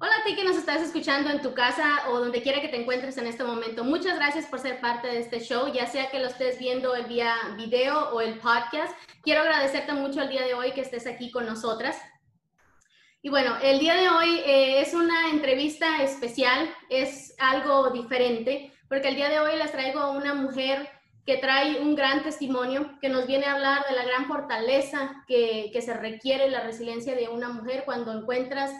Hola a ti que nos estás escuchando en tu casa o donde quiera que te encuentres en este momento. Muchas gracias por ser parte de este show, ya sea que lo estés viendo el vía video o el podcast. Quiero agradecerte mucho el día de hoy que estés aquí con nosotras. Y bueno, el día de hoy eh, es una entrevista especial, es algo diferente, porque el día de hoy les traigo a una mujer que trae un gran testimonio, que nos viene a hablar de la gran fortaleza que, se requiere la resiliencia de una mujer cuando encuentras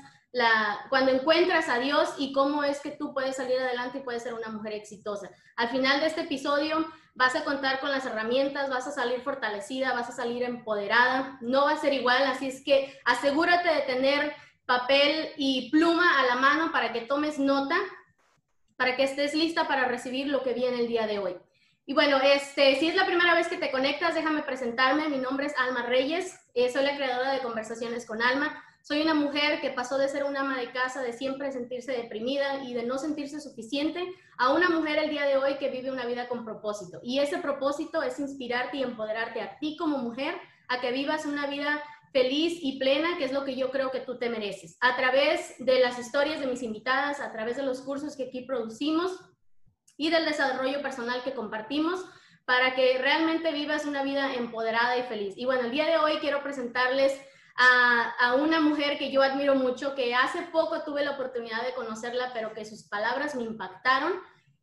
cuando encuentras a Dios y cómo es que tú puedes salir adelante y puedes ser una mujer exitosa. Al final de este episodio vas a contar con las herramientas, vas a salir fortalecida, vas a salir empoderada, no va a ser igual, así es que asegúrate de tener papel y pluma a la mano para que tomes nota, para que estés lista para recibir lo que viene el día de hoy. Y bueno, este, si es la primera vez que te conectas, déjame presentarme. Mi nombre es Alma Reyes, eh, soy la creadora de Conversaciones con Alma. Soy una mujer que pasó de ser una ama de casa, de siempre sentirse deprimida y de no sentirse suficiente, a una mujer el día de hoy que vive una vida con propósito. Y ese propósito es inspirarte y empoderarte a ti como mujer a que vivas una vida feliz y plena, que es lo que yo creo que tú te mereces. A través de las historias de mis invitadas, a través de los cursos que aquí producimos y del desarrollo personal que compartimos, para que realmente vivas una vida empoderada y feliz. Y bueno, el día de hoy quiero presentarles a, una mujer que yo admiro mucho, que hace poco tuve la oportunidad de conocerla, pero que sus palabras me impactaron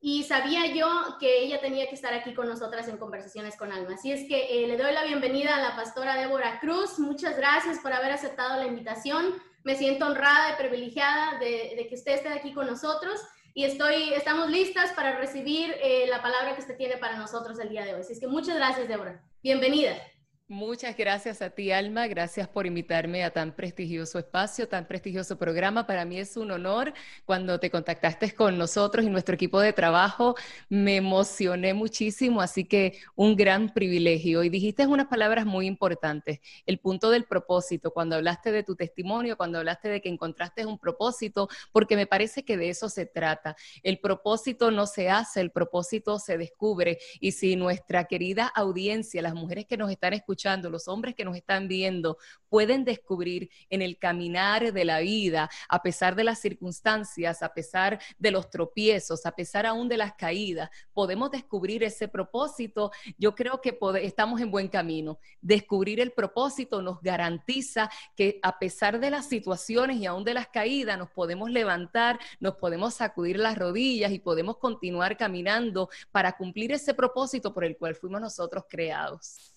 y sabía yo que ella tenía que estar aquí con nosotras en Conversaciones con Alma. Así es que eh, le doy la bienvenida a la pastora Débora Cruz. Muchas gracias por haber aceptado la invitación. Me siento honrada y privilegiada de, que usted esté aquí con nosotros y estoy, estamos listas para recibir eh, la palabra que usted tiene para nosotros el día de hoy. Así es que muchas gracias, Débora. Bienvenida. Muchas gracias a ti, Alma. Gracias por invitarme a tan prestigioso espacio, tan prestigioso programa. Para mí es un honor cuando te contactaste con nosotros y nuestro equipo de trabajo. Me emocioné muchísimo, así que un gran privilegio. Y dijiste unas palabras muy importantes, el punto del propósito, cuando hablaste de tu testimonio, cuando hablaste de que encontraste un propósito, porque me parece que de eso se trata. El propósito no se hace, el propósito se descubre. Y si nuestra querida audiencia, las mujeres que nos están escuchando, los hombres que nos están viendo, pueden descubrir en el caminar de la vida, a pesar de las circunstancias, a pesar de los tropiezos, a pesar aún de las caídas, podemos descubrir ese propósito. Yo creo que estamos en buen camino. Descubrir el propósito nos garantiza que a pesar de las situaciones y aún de las caídas, nos podemos levantar, nos podemos sacudir las rodillas y podemos continuar caminando para cumplir ese propósito por el cual fuimos nosotros creados.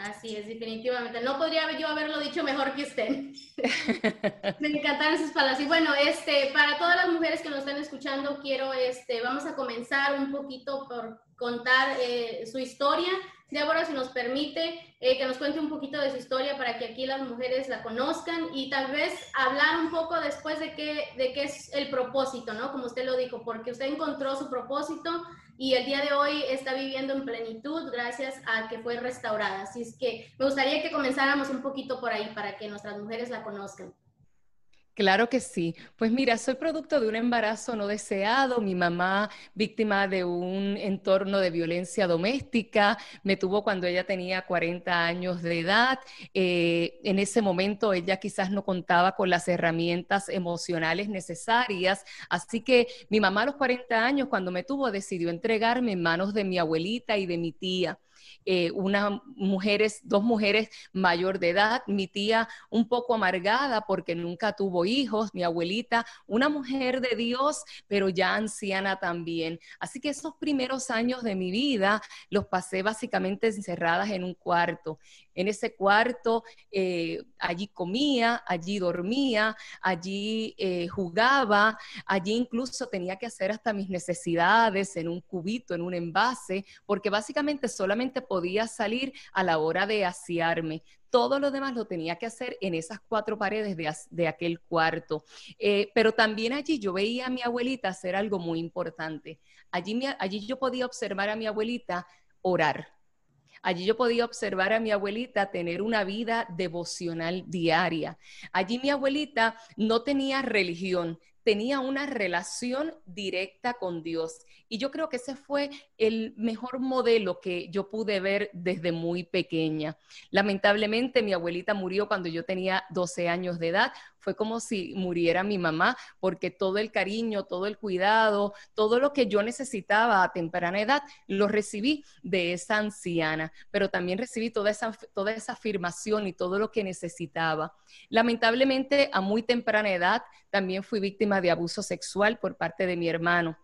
Así es, definitivamente. No podría yo haberlo dicho mejor que usted. Me encantaron sus palabras. Y bueno, este, para todas las mujeres que nos están escuchando, quiero, este, vamos a comenzar un poquito por contar eh, su historia. Débora, si nos permite, eh, que nos cuente un poquito de su historia para que aquí las mujeres la conozcan y tal vez hablar un poco después de qué, de qué es el propósito, ¿no? Como usted lo dijo, porque usted encontró su propósito y el día de hoy está viviendo en plenitud gracias a que fue restaurada. Así es que me gustaría que comenzáramos un poquito por ahí para que nuestras mujeres la conozcan. Claro que sí. Pues mira, soy producto de un embarazo no deseado. Mi mamá, víctima de un entorno de violencia doméstica, me tuvo cuando ella tenía 40 años de edad. Eh, en ese momento ella quizás no contaba con las herramientas emocionales necesarias. Así que mi mamá a los 40 años, cuando me tuvo, decidió entregarme en manos de mi abuelita y de mi tía. Eh, una mujeres, dos mujeres mayor de edad, mi tía un poco amargada porque nunca tuvo hijos, mi abuelita, una mujer de Dios, pero ya anciana también. Así que esos primeros años de mi vida los pasé básicamente encerradas en un cuarto. En ese cuarto, eh, allí comía, allí dormía, allí eh, jugaba, allí incluso tenía que hacer hasta mis necesidades en un cubito, en un envase, porque básicamente solamente podía salir a la hora de asearme. Todo lo demás lo tenía que hacer en esas cuatro paredes de, aquel cuarto. Eh, pero también allí yo veía a mi abuelita hacer algo muy importante. Allí, allí yo podía observar a mi abuelita orar Allí yo podía observar a mi abuelita tener una vida devocional diaria. Allí mi abuelita no tenía religión, tenía una relación directa con Dios. Y yo creo que ese fue el mejor modelo que yo pude ver desde muy pequeña. Lamentablemente mi abuelita murió cuando yo tenía 12 años de edad. Fue como si muriera mi mamá, porque todo el cariño, todo el cuidado, todo lo que yo necesitaba a temprana edad, lo recibí de esa anciana, pero también recibí toda esa, toda esa afirmación y todo lo que necesitaba. Lamentablemente a muy temprana edad también fui víctima de abuso sexual por parte de mi hermano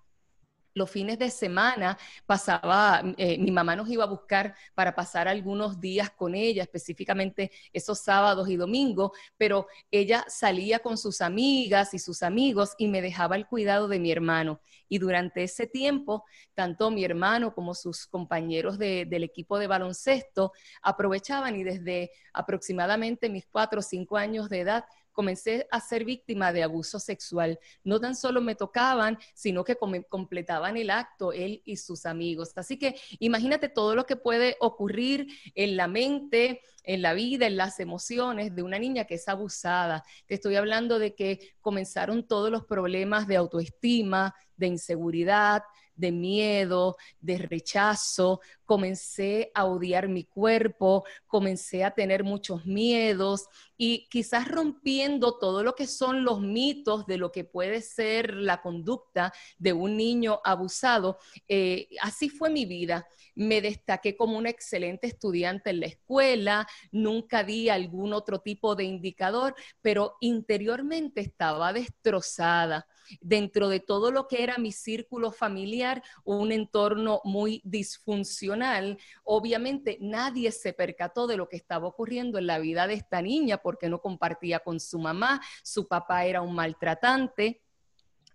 los fines de semana pasaba, eh, mi mamá nos iba a buscar para pasar algunos días con ella, específicamente esos sábados y domingos, pero ella salía con sus amigas y sus amigos y me dejaba el cuidado de mi hermano. Y durante ese tiempo, tanto mi hermano como sus compañeros del equipo de baloncesto aprovechaban y desde aproximadamente mis cuatro o cinco años de edad comencé a ser víctima de abuso sexual. No tan solo me tocaban, sino que completaban el acto él y sus amigos. Así que imagínate todo lo que puede ocurrir en la mente, en la vida, en las emociones de una niña que es abusada. Te estoy hablando de que comenzaron todos los problemas de autoestima, de inseguridad, de miedo, de rechazo, comencé a odiar mi cuerpo, comencé a tener muchos miedos y quizás rompiendo todo lo que son los mitos de lo que puede ser la conducta de un niño abusado. Eh, así fue mi vida. Me destaqué como una excelente estudiante en la escuela, nunca di algún otro tipo de indicador, pero interiormente estaba destrozada dentro de todo lo que era mi círculo familiar, un entorno muy disfuncional, obviamente nadie se percató de lo que estaba ocurriendo en la vida de esta niña porque no compartía con su mamá, su papá era un maltratante.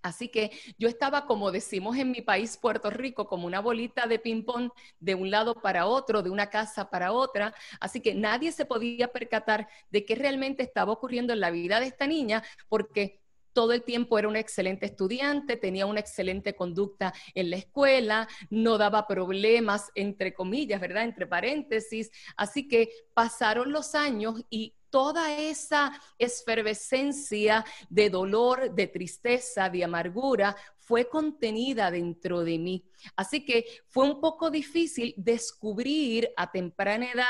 Así que yo estaba, como decimos en mi país, Puerto Rico, como una bolita de ping-pong de un lado para otro, de una casa para otra. Así que nadie se podía percatar de qué realmente estaba ocurriendo en la vida de esta niña, porque todo el tiempo era un excelente estudiante, tenía una excelente conducta en la escuela, no daba problemas, entre comillas, ¿verdad? Entre paréntesis. Así que pasaron los años y toda esa esfervescencia de dolor, de tristeza, de amargura fue contenida dentro de mí. Así que fue un poco difícil descubrir a temprana edad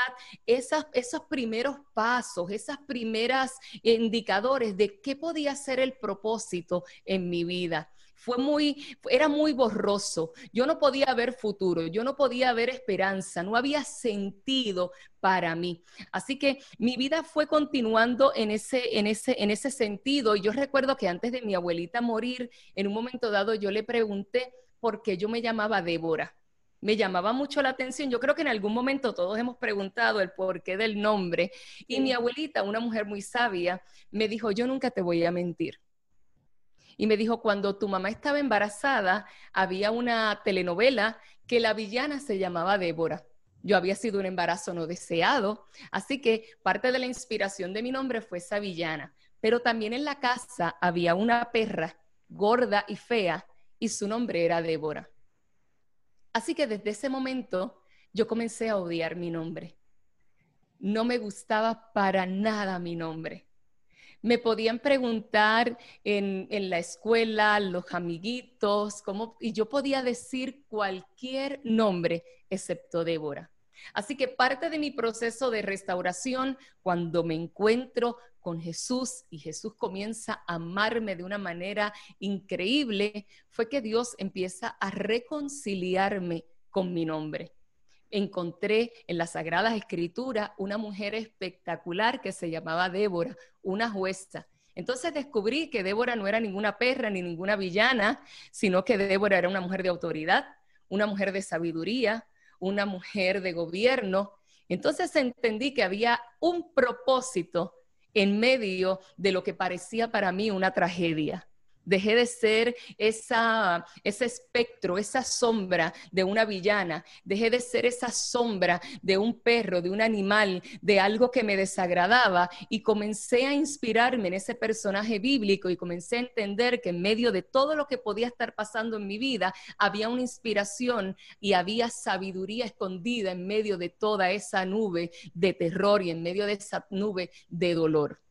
esos primeros pasos, esas primeras indicadores de qué podía ser el propósito en mi vida fue muy, era muy borroso. Yo no podía ver futuro, yo no podía ver esperanza, no había sentido para mí. Así que mi vida fue continuando en ese, en ese, en ese sentido. Y yo recuerdo que antes de mi abuelita morir, en un momento dado yo le pregunté por qué yo me llamaba Débora me llamaba mucho la atención. Yo creo que en algún momento todos hemos preguntado el porqué del nombre. Y mi abuelita, una mujer muy sabia, me dijo, yo nunca te voy a mentir y me dijo, cuando tu mamá estaba embarazada, había una telenovela que la villana se llamaba Débora. Yo había sido un embarazo no deseado, así que parte de la inspiración de mi nombre fue esa villana. Pero también en la casa había una perra gorda y fea y su nombre era Débora. Así que desde ese momento yo comencé a odiar mi nombre. No me gustaba para nada mi nombre me podían preguntar en, la escuela, los amiguitos, cómo, y yo podía decir cualquier nombre excepto Débora. Así que parte de mi proceso de restauración, cuando me encuentro con Jesús y Jesús comienza a amarme de una manera increíble, fue que Dios empieza a reconciliarme con mi nombre encontré en las Sagradas Escrituras una mujer espectacular que se llamaba Débora, una jueza. Entonces descubrí que Débora no era ninguna perra ni ninguna villana, sino que Débora era una mujer de autoridad, una mujer de sabiduría, una mujer de gobierno. Entonces entendí que había un propósito en medio de lo que parecía para mí una tragedia. Dejé de ser esa, ese espectro, esa sombra de una villana. Dejé de ser esa sombra de un perro, de un animal, de algo que me desagradaba y comencé a inspirarme en ese personaje bíblico y comencé a entender que en medio de todo lo que podía estar pasando en mi vida había una inspiración y había sabiduría escondida en medio de toda esa nube de terror y en medio de esa nube de dolor.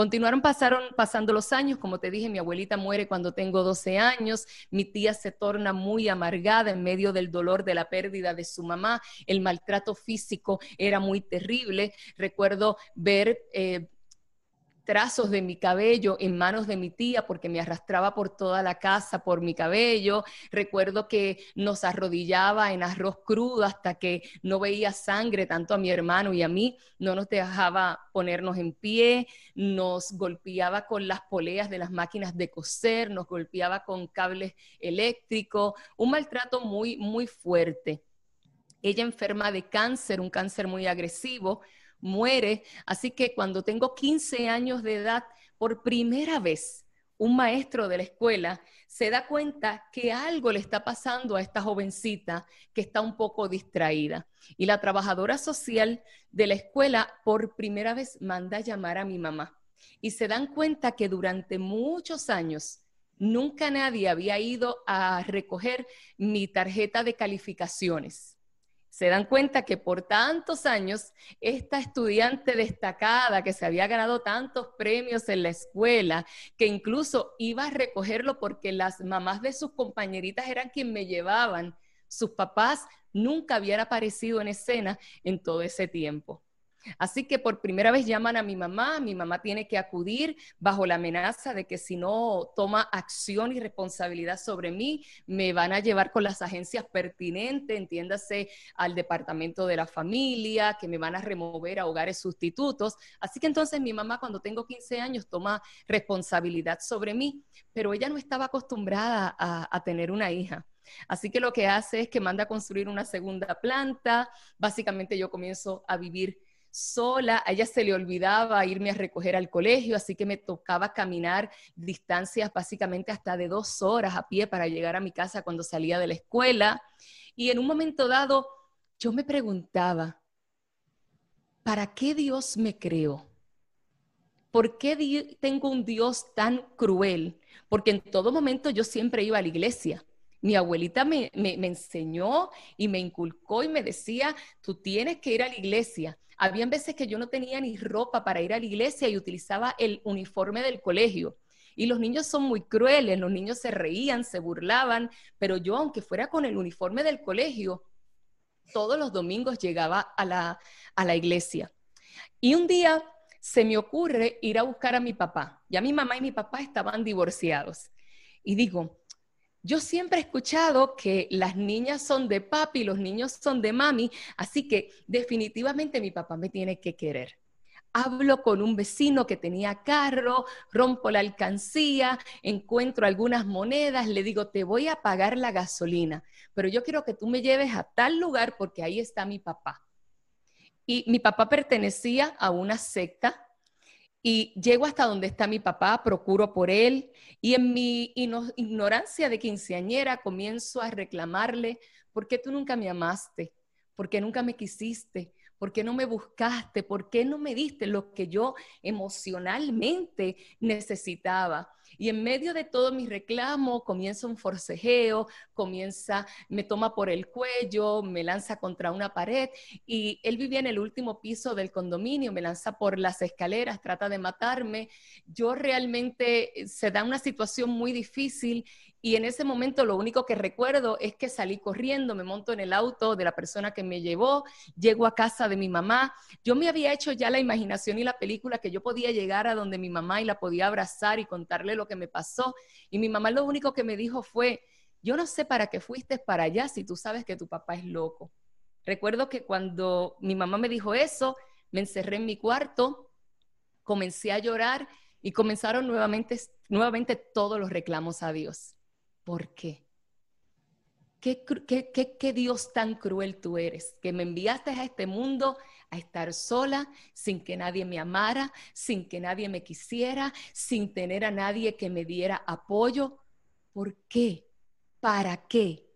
Continuaron pasaron, pasando los años, como te dije, mi abuelita muere cuando tengo 12 años, mi tía se torna muy amargada en medio del dolor de la pérdida de su mamá, el maltrato físico era muy terrible. Recuerdo ver... Eh, trazos de mi cabello en manos de mi tía porque me arrastraba por toda la casa por mi cabello. Recuerdo que nos arrodillaba en arroz crudo hasta que no veía sangre tanto a mi hermano y a mí, no nos dejaba ponernos en pie, nos golpeaba con las poleas de las máquinas de coser, nos golpeaba con cables eléctricos, un maltrato muy, muy fuerte. Ella enferma de cáncer, un cáncer muy agresivo, muere. Así que cuando tengo 15 años de edad, por primera vez, un maestro de la escuela se da cuenta que algo le está pasando a esta jovencita que está un poco distraída. Y la trabajadora social de la escuela por primera vez manda a llamar a mi mamá. Y se dan cuenta que durante muchos años nunca nadie había ido a recoger mi tarjeta de calificaciones se dan cuenta que por tantos años esta estudiante destacada que se había ganado tantos premios en la escuela, que incluso iba a recogerlo porque las mamás de sus compañeritas eran quien me llevaban, sus papás nunca habían aparecido en escena en todo ese tiempo. Así que por primera vez llaman a mi mamá, mi mamá tiene que acudir bajo la amenaza de que si no toma acción y responsabilidad sobre mí, me van a llevar con las agencias pertinentes, entiéndase al departamento de la familia, que me van a remover a hogares sustitutos. Así que entonces mi mamá cuando tengo 15 años toma responsabilidad sobre mí, pero ella no estaba acostumbrada a, tener una hija. Así que lo que hace es que manda a construir una segunda planta. Básicamente yo comienzo a vivir sola, a ella se le olvidaba irme a recoger al colegio, así que me tocaba caminar distancias básicamente hasta de dos horas a pie para llegar a mi casa cuando salía de la escuela. Y en un momento dado, yo me preguntaba, ¿para qué Dios me creó? ¿Por qué tengo un Dios tan cruel? Porque en todo momento yo siempre iba a la iglesia. Mi abuelita me, me, enseñó y me inculcó y me decía, tú tienes que ir a la iglesia. Habían veces que yo no tenía ni ropa para ir a la iglesia y utilizaba el uniforme del colegio. Y los niños son muy crueles, los niños se reían, se burlaban, pero yo, aunque fuera con el uniforme del colegio, todos los domingos llegaba a la, a la iglesia. Y un día se me ocurre ir a buscar a mi papá. Ya mi mamá y mi papá estaban divorciados. Y digo, yo siempre he escuchado que las niñas son de papi, los niños son de mami, así que definitivamente mi papá me tiene que querer. Hablo con un vecino que tenía carro, rompo la alcancía, encuentro algunas monedas, le digo, te voy a pagar la gasolina, pero yo quiero que tú me lleves a tal lugar porque ahí está mi papá. Y mi papá pertenecía a una secta y llego hasta donde está mi papá, procuro por él y en mi ignorancia de quinceañera comienzo a reclamarle, ¿por qué tú nunca me amaste? ¿Por qué nunca me quisiste? ¿Por qué no me buscaste? ¿Por qué no me diste lo que yo emocionalmente necesitaba? Y en medio de todo mi reclamo comienza un forcejeo, comienza, me toma por el cuello, me lanza contra una pared y él vivía en el último piso del condominio, me lanza por las escaleras, trata de matarme. Yo realmente se da una situación muy difícil y en ese momento lo único que recuerdo es que salí corriendo, me monto en el auto de la persona que me llevó, llego a casa de mi mamá. Yo me había hecho ya la imaginación y la película que yo podía llegar a donde mi mamá y la podía abrazar y contarle lo que me pasó. Y mi mamá lo único que me dijo fue, yo no sé para qué fuiste para allá si tú sabes que tu papá es loco. Recuerdo que cuando mi mamá me dijo eso, me encerré en mi cuarto, comencé a llorar y comenzaron nuevamente, nuevamente todos los reclamos a Dios. ¿Por qué? ¿Qué, qué, qué Dios tan cruel tú eres? Que me enviaste a este mundo a estar sola, sin que nadie me amara, sin que nadie me quisiera, sin tener a nadie que me diera apoyo. ¿Por qué? ¿Para qué?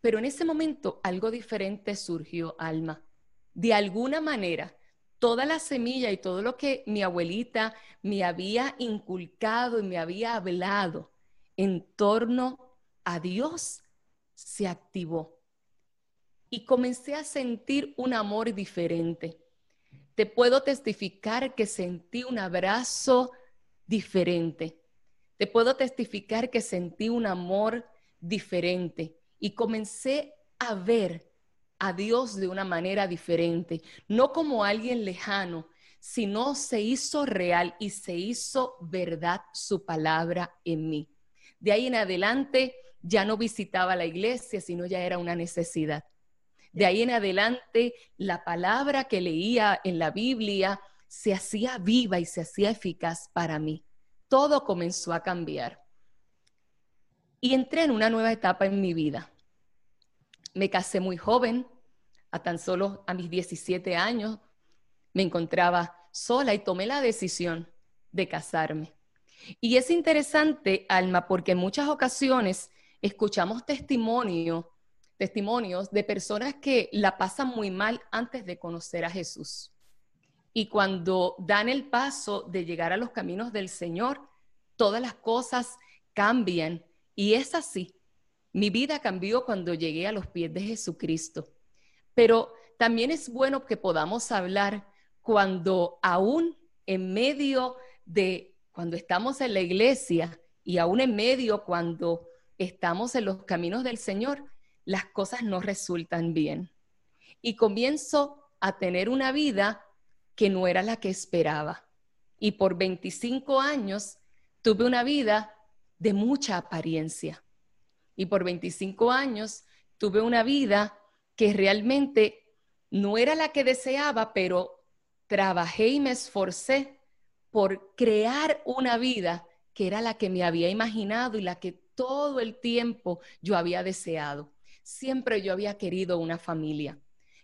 Pero en ese momento algo diferente surgió, Alma. De alguna manera, toda la semilla y todo lo que mi abuelita me había inculcado y me había hablado en torno a Dios se activó y comencé a sentir un amor diferente. Te puedo testificar que sentí un abrazo diferente. Te puedo testificar que sentí un amor diferente y comencé a ver a Dios de una manera diferente, no como alguien lejano, sino se hizo real y se hizo verdad su palabra en mí. De ahí en adelante ya no visitaba la iglesia, sino ya era una necesidad. De ahí en adelante, la palabra que leía en la Biblia se hacía viva y se hacía eficaz para mí. Todo comenzó a cambiar. Y entré en una nueva etapa en mi vida. Me casé muy joven, a tan solo a mis 17 años. Me encontraba sola y tomé la decisión de casarme. Y es interesante, Alma, porque en muchas ocasiones escuchamos testimonio testimonios de personas que la pasan muy mal antes de conocer a Jesús. Y cuando dan el paso de llegar a los caminos del Señor, todas las cosas cambian. Y es así. Mi vida cambió cuando llegué a los pies de Jesucristo. Pero también es bueno que podamos hablar cuando aún en medio de, cuando estamos en la iglesia y aún en medio cuando estamos en los caminos del Señor, las cosas no resultan bien. Y comienzo a tener una vida que no era la que esperaba. Y por 25 años tuve una vida de mucha apariencia. Y por 25 años tuve una vida que realmente no era la que deseaba, pero trabajé y me esforcé por crear una vida que era la que me había imaginado y la que todo el tiempo yo había deseado siempre yo había querido una familia.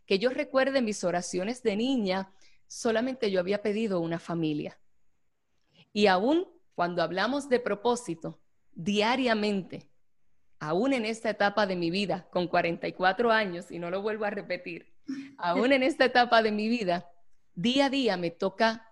Que yo recuerde mis oraciones de niña, solamente yo había pedido una familia. Y aún cuando hablamos de propósito, diariamente, aún en esta etapa de mi vida, con 44 años, y no lo vuelvo a repetir, aún en esta etapa de mi vida, día a día me toca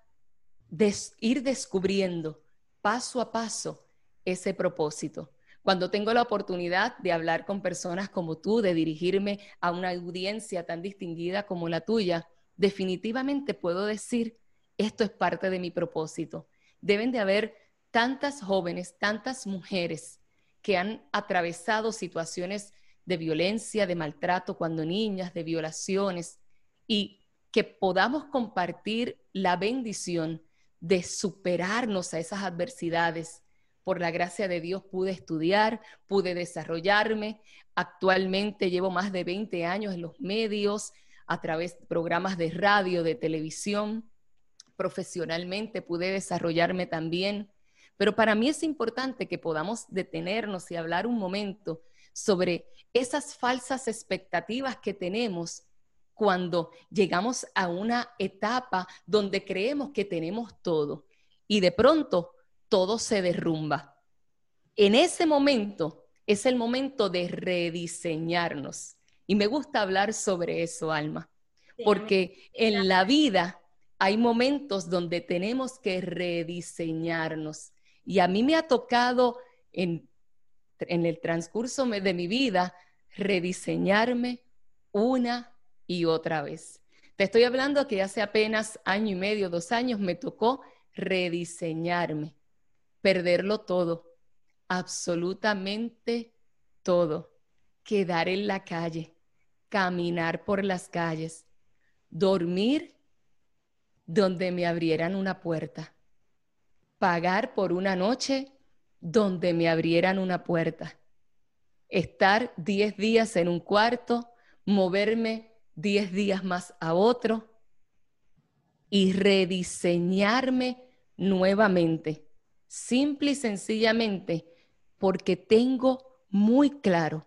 ir descubriendo paso a paso ese propósito. Cuando tengo la oportunidad de hablar con personas como tú, de dirigirme a una audiencia tan distinguida como la tuya, definitivamente puedo decir, esto es parte de mi propósito. Deben de haber tantas jóvenes, tantas mujeres que han atravesado situaciones de violencia, de maltrato cuando niñas, de violaciones, y que podamos compartir la bendición de superarnos a esas adversidades por la gracia de Dios pude estudiar, pude desarrollarme. Actualmente llevo más de 20 años en los medios, a través de programas de radio, de televisión. Profesionalmente pude desarrollarme también. Pero para mí es importante que podamos detenernos y hablar un momento sobre esas falsas expectativas que tenemos cuando llegamos a una etapa donde creemos que tenemos todo y de pronto todo se derrumba. En ese momento es el momento de rediseñarnos. Y me gusta hablar sobre eso, Alma, porque en la vida hay momentos donde tenemos que rediseñarnos. Y a mí me ha tocado en, en el transcurso de mi vida rediseñarme una y otra vez. Te estoy hablando que hace apenas año y medio, dos años, me tocó rediseñarme perderlo todo, absolutamente todo, quedar en la calle, caminar por las calles, dormir donde me abrieran una puerta, pagar por una noche donde me abrieran una puerta, estar 10 días en un cuarto, moverme 10 días más a otro y rediseñarme nuevamente, simple y sencillamente porque tengo muy claro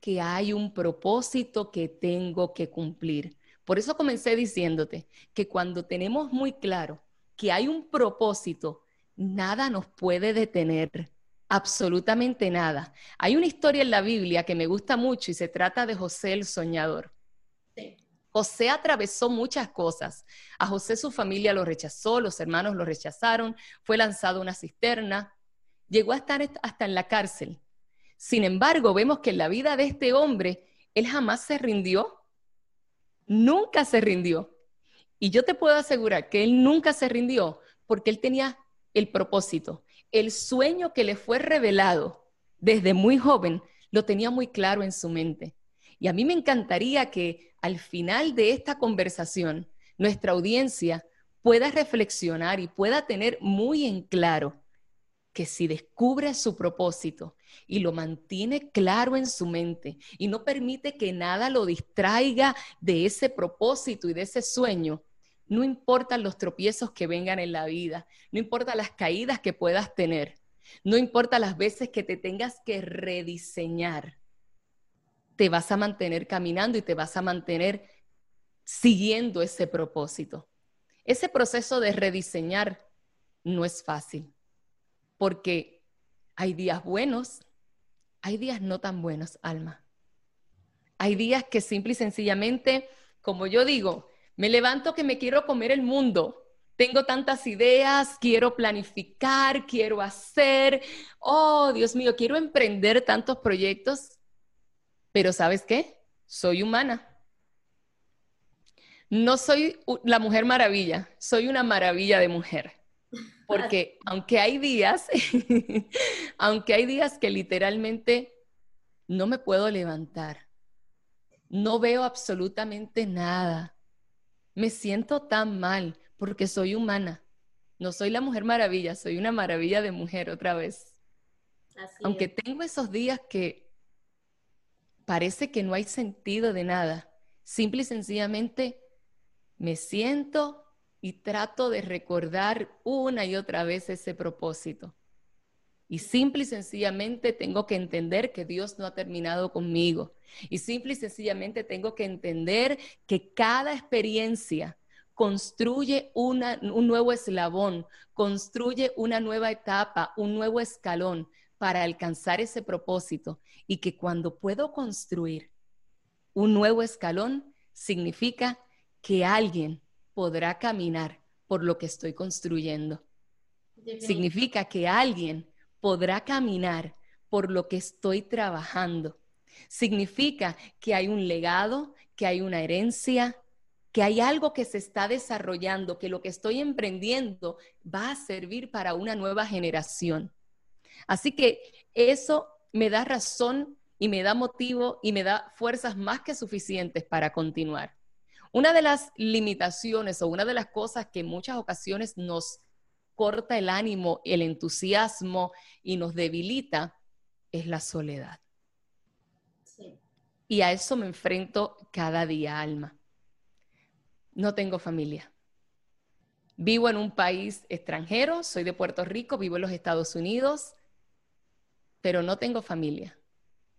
que hay un propósito que tengo que cumplir. Por eso comencé diciéndote que cuando tenemos muy claro que hay un propósito, nada nos puede detener, absolutamente nada. Hay una historia en la Biblia que me gusta mucho y se trata de José el soñador. José atravesó muchas cosas. A José su familia lo rechazó, los hermanos lo rechazaron, fue lanzado a una cisterna, llegó a estar hasta en la cárcel. Sin embargo, vemos que en la vida de este hombre, él jamás se rindió, nunca se rindió. Y yo te puedo asegurar que él nunca se rindió porque él tenía el propósito, el sueño que le fue revelado desde muy joven, lo tenía muy claro en su mente. Y a mí me encantaría que al final de esta conversación, nuestra audiencia pueda reflexionar y pueda tener muy en claro que si descubre su propósito y lo mantiene claro en su mente y no permite que nada lo distraiga de ese propósito y de ese sueño, no importan los tropiezos que vengan en la vida, no importa las caídas que puedas tener, no importa las veces que te tengas que rediseñar, te vas a mantener caminando y te vas a mantener siguiendo ese propósito. Ese proceso de rediseñar no es fácil porque hay días buenos, hay días no tan buenos, alma. Hay días que simple y sencillamente, como yo digo, me levanto que me quiero comer el mundo. Tengo tantas ideas, quiero planificar, quiero hacer. Oh, Dios mío, quiero emprender tantos proyectos. Pero ¿sabes qué? Soy humana. No soy la mujer maravilla, soy una maravilla de mujer. Porque aunque hay días, aunque hay días que literalmente no me puedo levantar, no veo absolutamente nada, me siento tan mal porque soy humana. No soy la mujer maravilla, soy una maravilla de mujer otra vez. aunque tengo esos días que parece que no hay sentido de nada, simple y sencillamente me siento y trato de recordar una y otra vez ese propósito. Y simple y sencillamente tengo que entender que Dios no ha terminado conmigo. Y simple y sencillamente tengo que entender que cada experiencia construye una, un nuevo eslabón, construye una nueva etapa, un nuevo escalón para alcanzar ese propósito. Y que cuando puedo construir un nuevo escalón, significa que alguien podrá caminar por lo que estoy construyendo. Significa que alguien podrá caminar por lo que estoy trabajando. Significa que hay un legado, que hay una herencia, que hay algo que se está desarrollando, que lo que estoy emprendiendo va a servir para una nueva generación. Así que eso me da razón y me da motivo y me da fuerzas más que suficientes para continuar. Una de las limitaciones o una de las cosas que en muchas ocasiones nos corta el ánimo, el entusiasmo y nos debilita es la soledad. Y a eso me enfrento cada día, alma. No tengo familia. Vivo en un país extranjero, soy de Puerto Rico, vivo en los Estados Unidos, pero no tengo familia.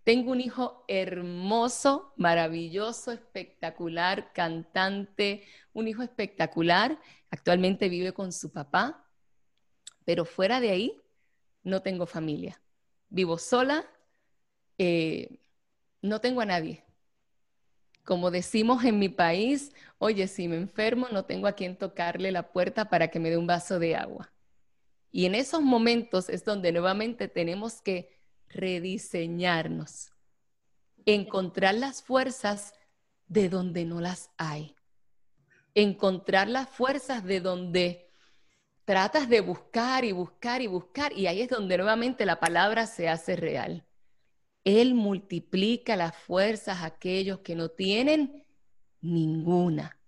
Tengo un hijo hermoso, maravilloso, espectacular, cantante, un hijo espectacular. Actualmente vive con su papá, pero fuera de ahí no tengo familia. Vivo sola, eh, no tengo a nadie. Como decimos en mi país, oye, si me enfermo no tengo a quien tocarle la puerta para que me dé un vaso de agua. Y en esos momentos es donde nuevamente tenemos que rediseñarnos, encontrar las fuerzas de donde no las hay, encontrar las fuerzas de donde tratas de buscar y buscar y buscar y ahí es donde nuevamente la palabra se hace real. Él multiplica las fuerzas a aquellos que no tienen ninguna.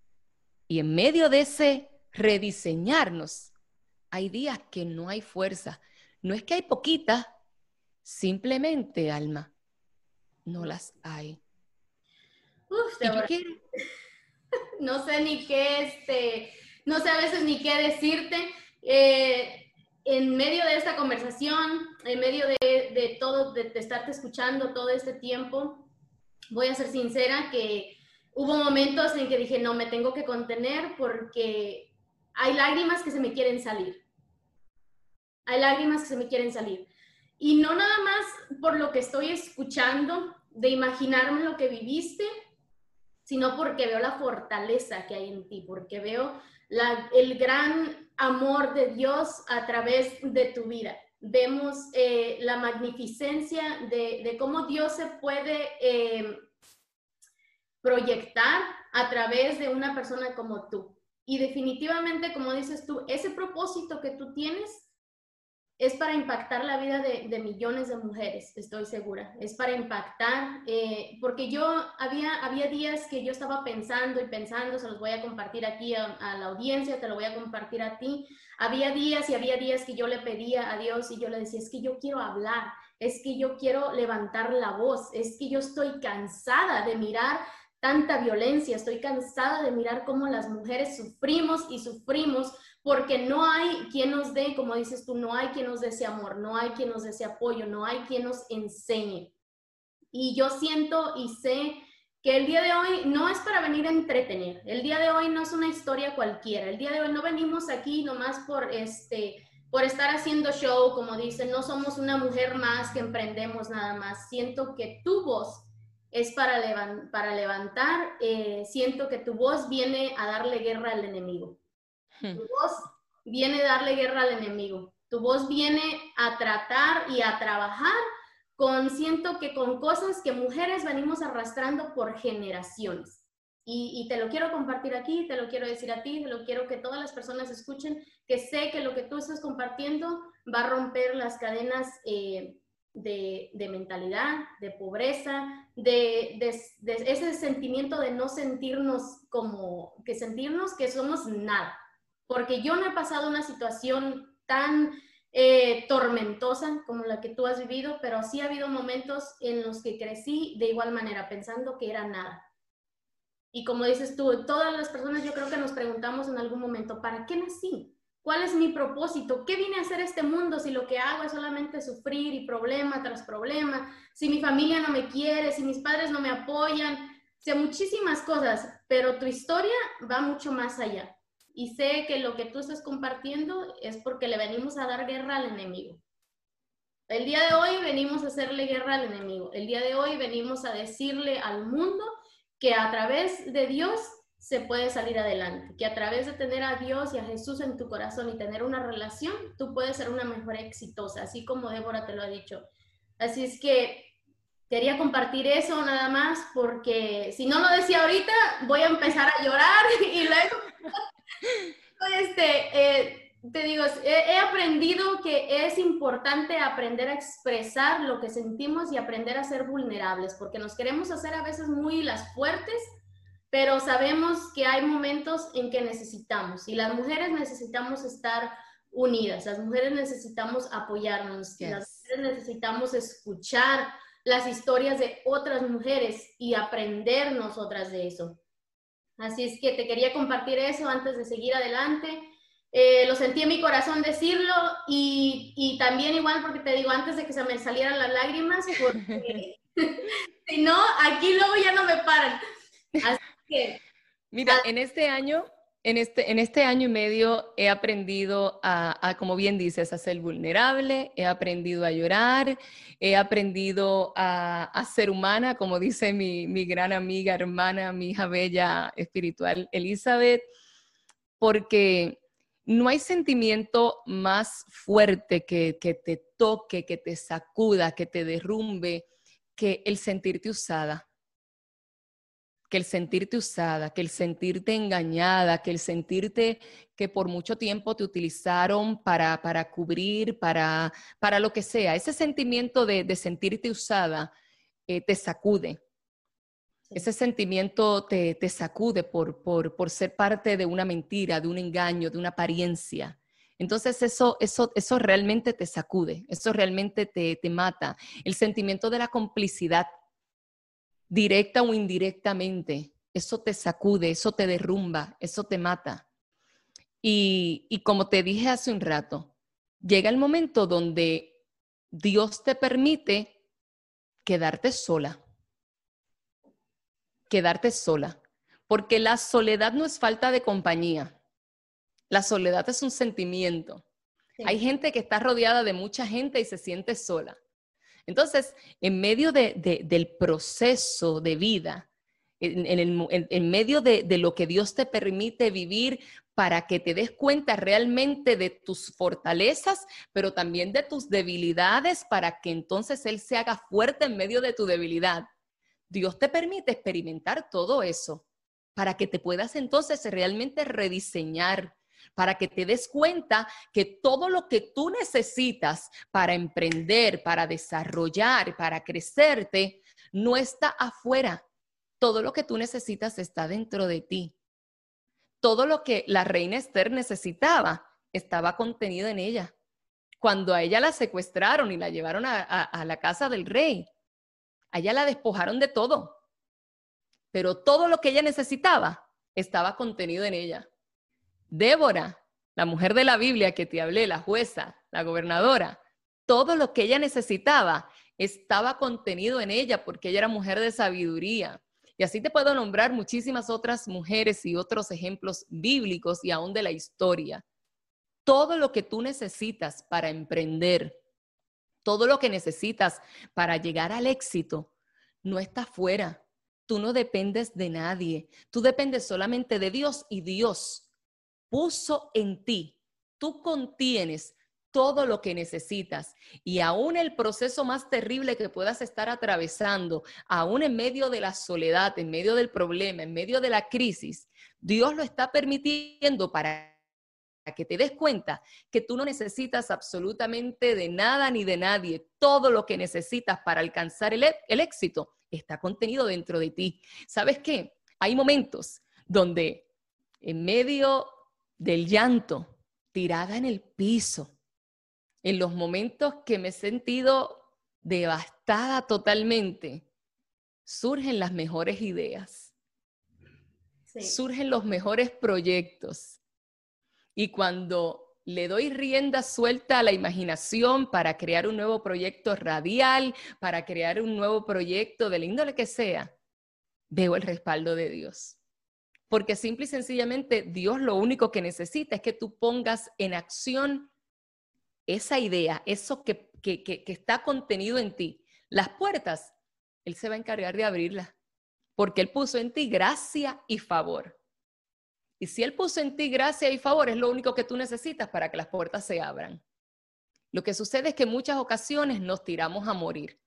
Y en medio de ese rediseñarnos, hay días que no hay fuerza. No es que hay poquitas, Simplemente, alma, no las hay. Uf, no sé ni qué, este, no sé a veces ni qué decirte. Eh, en medio de esta conversación, en medio de, de todo, de, de, estarte escuchando todo este tiempo, voy a ser sincera que hubo momentos en que dije, no, me tengo que contener porque hay lágrimas que se me quieren salir. Hay lágrimas que se me quieren salir. Y no nada más por lo que estoy escuchando, de imaginarme lo que viviste, sino porque veo la fortaleza que hay en ti, porque veo el gran amor de Dios a través de tu vida. Vemos eh, la magnificencia de, de, cómo Dios se puede eh, proyectar a través de una persona como tú. Y definitivamente, como dices tú, ese propósito que tú tienes es para impactar la vida de, millones de mujeres, estoy segura. Es para impactar, eh, porque yo había, había días que yo estaba pensando y pensando, se los voy a compartir aquí a, la audiencia, te lo voy a compartir a ti. Había días y había días que yo le pedía a Dios y yo le decía, es que yo quiero hablar, es que yo quiero levantar la voz, es que yo estoy cansada de mirar tanta violencia, estoy cansada de mirar cómo las mujeres sufrimos y sufrimos porque no hay quien nos dé, como dices tú, no hay quien nos dé ese amor, no hay quien nos dé ese apoyo, no hay quien nos enseñe. Y yo siento y sé que el día de hoy no es para venir a entretener, el día de hoy no es una historia cualquiera, el día de hoy no venimos aquí nomás por este por estar haciendo show, como dicen, no somos una mujer más que emprendemos nada más. Siento que tu voz es para, para levantar, eh, siento que tu voz viene a darle guerra al enemigo. Tu voz viene a darle guerra al enemigo. Tu voz viene a tratar y a trabajar con, siento que con cosas que mujeres venimos arrastrando por generaciones. Y, te lo quiero compartir aquí, te lo quiero decir a ti, te lo quiero que todas las personas escuchen, que sé que lo que tú estás compartiendo va a romper las cadenas eh, de, de, mentalidad, de pobreza, de, de, ese sentimiento de no sentirnos como, que sentirnos que somos nada porque yo no he pasado una situación tan eh, tormentosa como la que tú has vivido, pero sí ha habido momentos en los que crecí de igual manera, pensando que era nada. Y como dices tú, todas las personas yo creo que nos preguntamos en algún momento, ¿para qué nací? ¿Cuál es mi propósito? ¿Qué vine a hacer este mundo si lo que hago es solamente sufrir y problema tras problema? Si mi familia no me quiere, si mis padres no me apoyan, o sea, muchísimas cosas, pero tu historia va mucho más allá y sé que lo que tú estás compartiendo es porque le venimos a dar guerra al enemigo. El día de hoy venimos a hacerle guerra al enemigo. El día de hoy venimos a decirle al mundo que a través de Dios se puede salir adelante, que a través de tener a Dios y a Jesús en tu corazón y tener una relación, tú puedes ser una mujer exitosa, así como Débora te lo ha dicho. Así es que quería compartir eso nada más porque si no lo decía ahorita, voy a empezar a llorar y luego este, eh, te digo, he, aprendido que es importante aprender a expresar lo que sentimos y aprender a ser vulnerables, porque nos queremos hacer a veces muy las fuertes, pero sabemos que hay momentos en que necesitamos y las mujeres necesitamos estar unidas, las mujeres necesitamos apoyarnos, las mujeres necesitamos escuchar las historias de otras mujeres y aprender nosotras de eso. Así es que te quería compartir eso antes de seguir adelante. Eh, lo sentí en mi corazón decirlo y, y, también igual porque te digo antes de que se me salieran las lágrimas, porque si no, aquí luego ya no me paran. Así Mira, en este año en este, en este año y medio he aprendido a, como bien dices, a ser vulnerable, he aprendido a llorar, he aprendido a, ser humana, como dice mi, mi, gran amiga, hermana, mi hija bella espiritual, Elizabeth, porque no hay sentimiento más fuerte que, que te toque, que te sacuda, que te derrumbe, que el sentirte usada que el sentirte usada, que el sentirte engañada, que el sentirte que por mucho tiempo te utilizaron para, para cubrir, para, para lo que sea, ese sentimiento de, de sentirte usada eh, te sacude. Ese sentimiento te, te sacude por, por, por, ser parte de una mentira, de un engaño, de una apariencia. Entonces eso, eso, eso realmente te sacude, eso realmente te, te mata. El sentimiento de la complicidad directa o indirectamente. Eso te sacude, eso te derrumba, eso te mata. Y, y como te dije hace un rato, llega el momento donde Dios te permite quedarte sola. Quedarte sola. Porque la soledad no es falta de compañía. La soledad es un sentimiento. Hay gente que está rodeada de mucha gente y se siente sola. Entonces, en medio del proceso de vida, en, medio de, de, lo que Dios te permite vivir para que te des cuenta realmente de tus fortalezas, pero también de tus debilidades, para que entonces Él se haga fuerte en medio de tu debilidad. Dios te permite experimentar todo eso para que te puedas entonces realmente rediseñar, para que te des cuenta que todo lo que tú necesitas para emprender, para desarrollar, para crecerte, no está afuera. Todo lo que tú necesitas está dentro de ti. Todo lo que la reina Esther necesitaba estaba contenido en ella. Cuando a ella la secuestraron y la llevaron a, la casa del rey, a ella la despojaron de todo. Pero todo lo que ella necesitaba estaba contenido en ella. Débora, la mujer de la Biblia que te hablé, la jueza, la gobernadora, todo lo que ella necesitaba estaba contenido en ella porque ella era mujer de sabiduría. Y así te puedo nombrar muchísimas otras mujeres y otros ejemplos bíblicos y aún de la historia. Todo lo que tú necesitas para emprender, todo lo que necesitas para llegar al éxito, no está fuera. Tú no dependes de nadie. Tú dependes solamente de Dios y Dios puso en ti. Tú contienes todo lo que necesitas y aún el proceso más terrible que puedas estar atravesando, aún en medio de la soledad, en medio del problema, en medio de la crisis, Dios lo está permitiendo para que te des cuenta que tú no necesitas absolutamente de nada ni de nadie. Todo lo que necesitas para alcanzar el, el éxito está contenido dentro de ti. ¿Sabes qué? Hay momentos donde en medio del llanto, tirada en el piso, en los momentos que me he sentido devastada totalmente, surgen las mejores ideas, surgen los mejores proyectos. Y cuando le doy rienda suelta a la imaginación para crear un nuevo proyecto radial, para crear un nuevo proyecto del índole que sea, veo el respaldo de Dios. Porque simple y sencillamente Dios lo único que necesita es que tú pongas en acción esa idea, eso que, está contenido en ti. Las puertas, Él se va a encargar de abrirlas, porque Él puso en ti gracia y favor. Y si Él puso en ti gracia y favor, es lo único que tú necesitas para que las puertas se abran. Lo que sucede es que en muchas ocasiones nos tiramos a morir.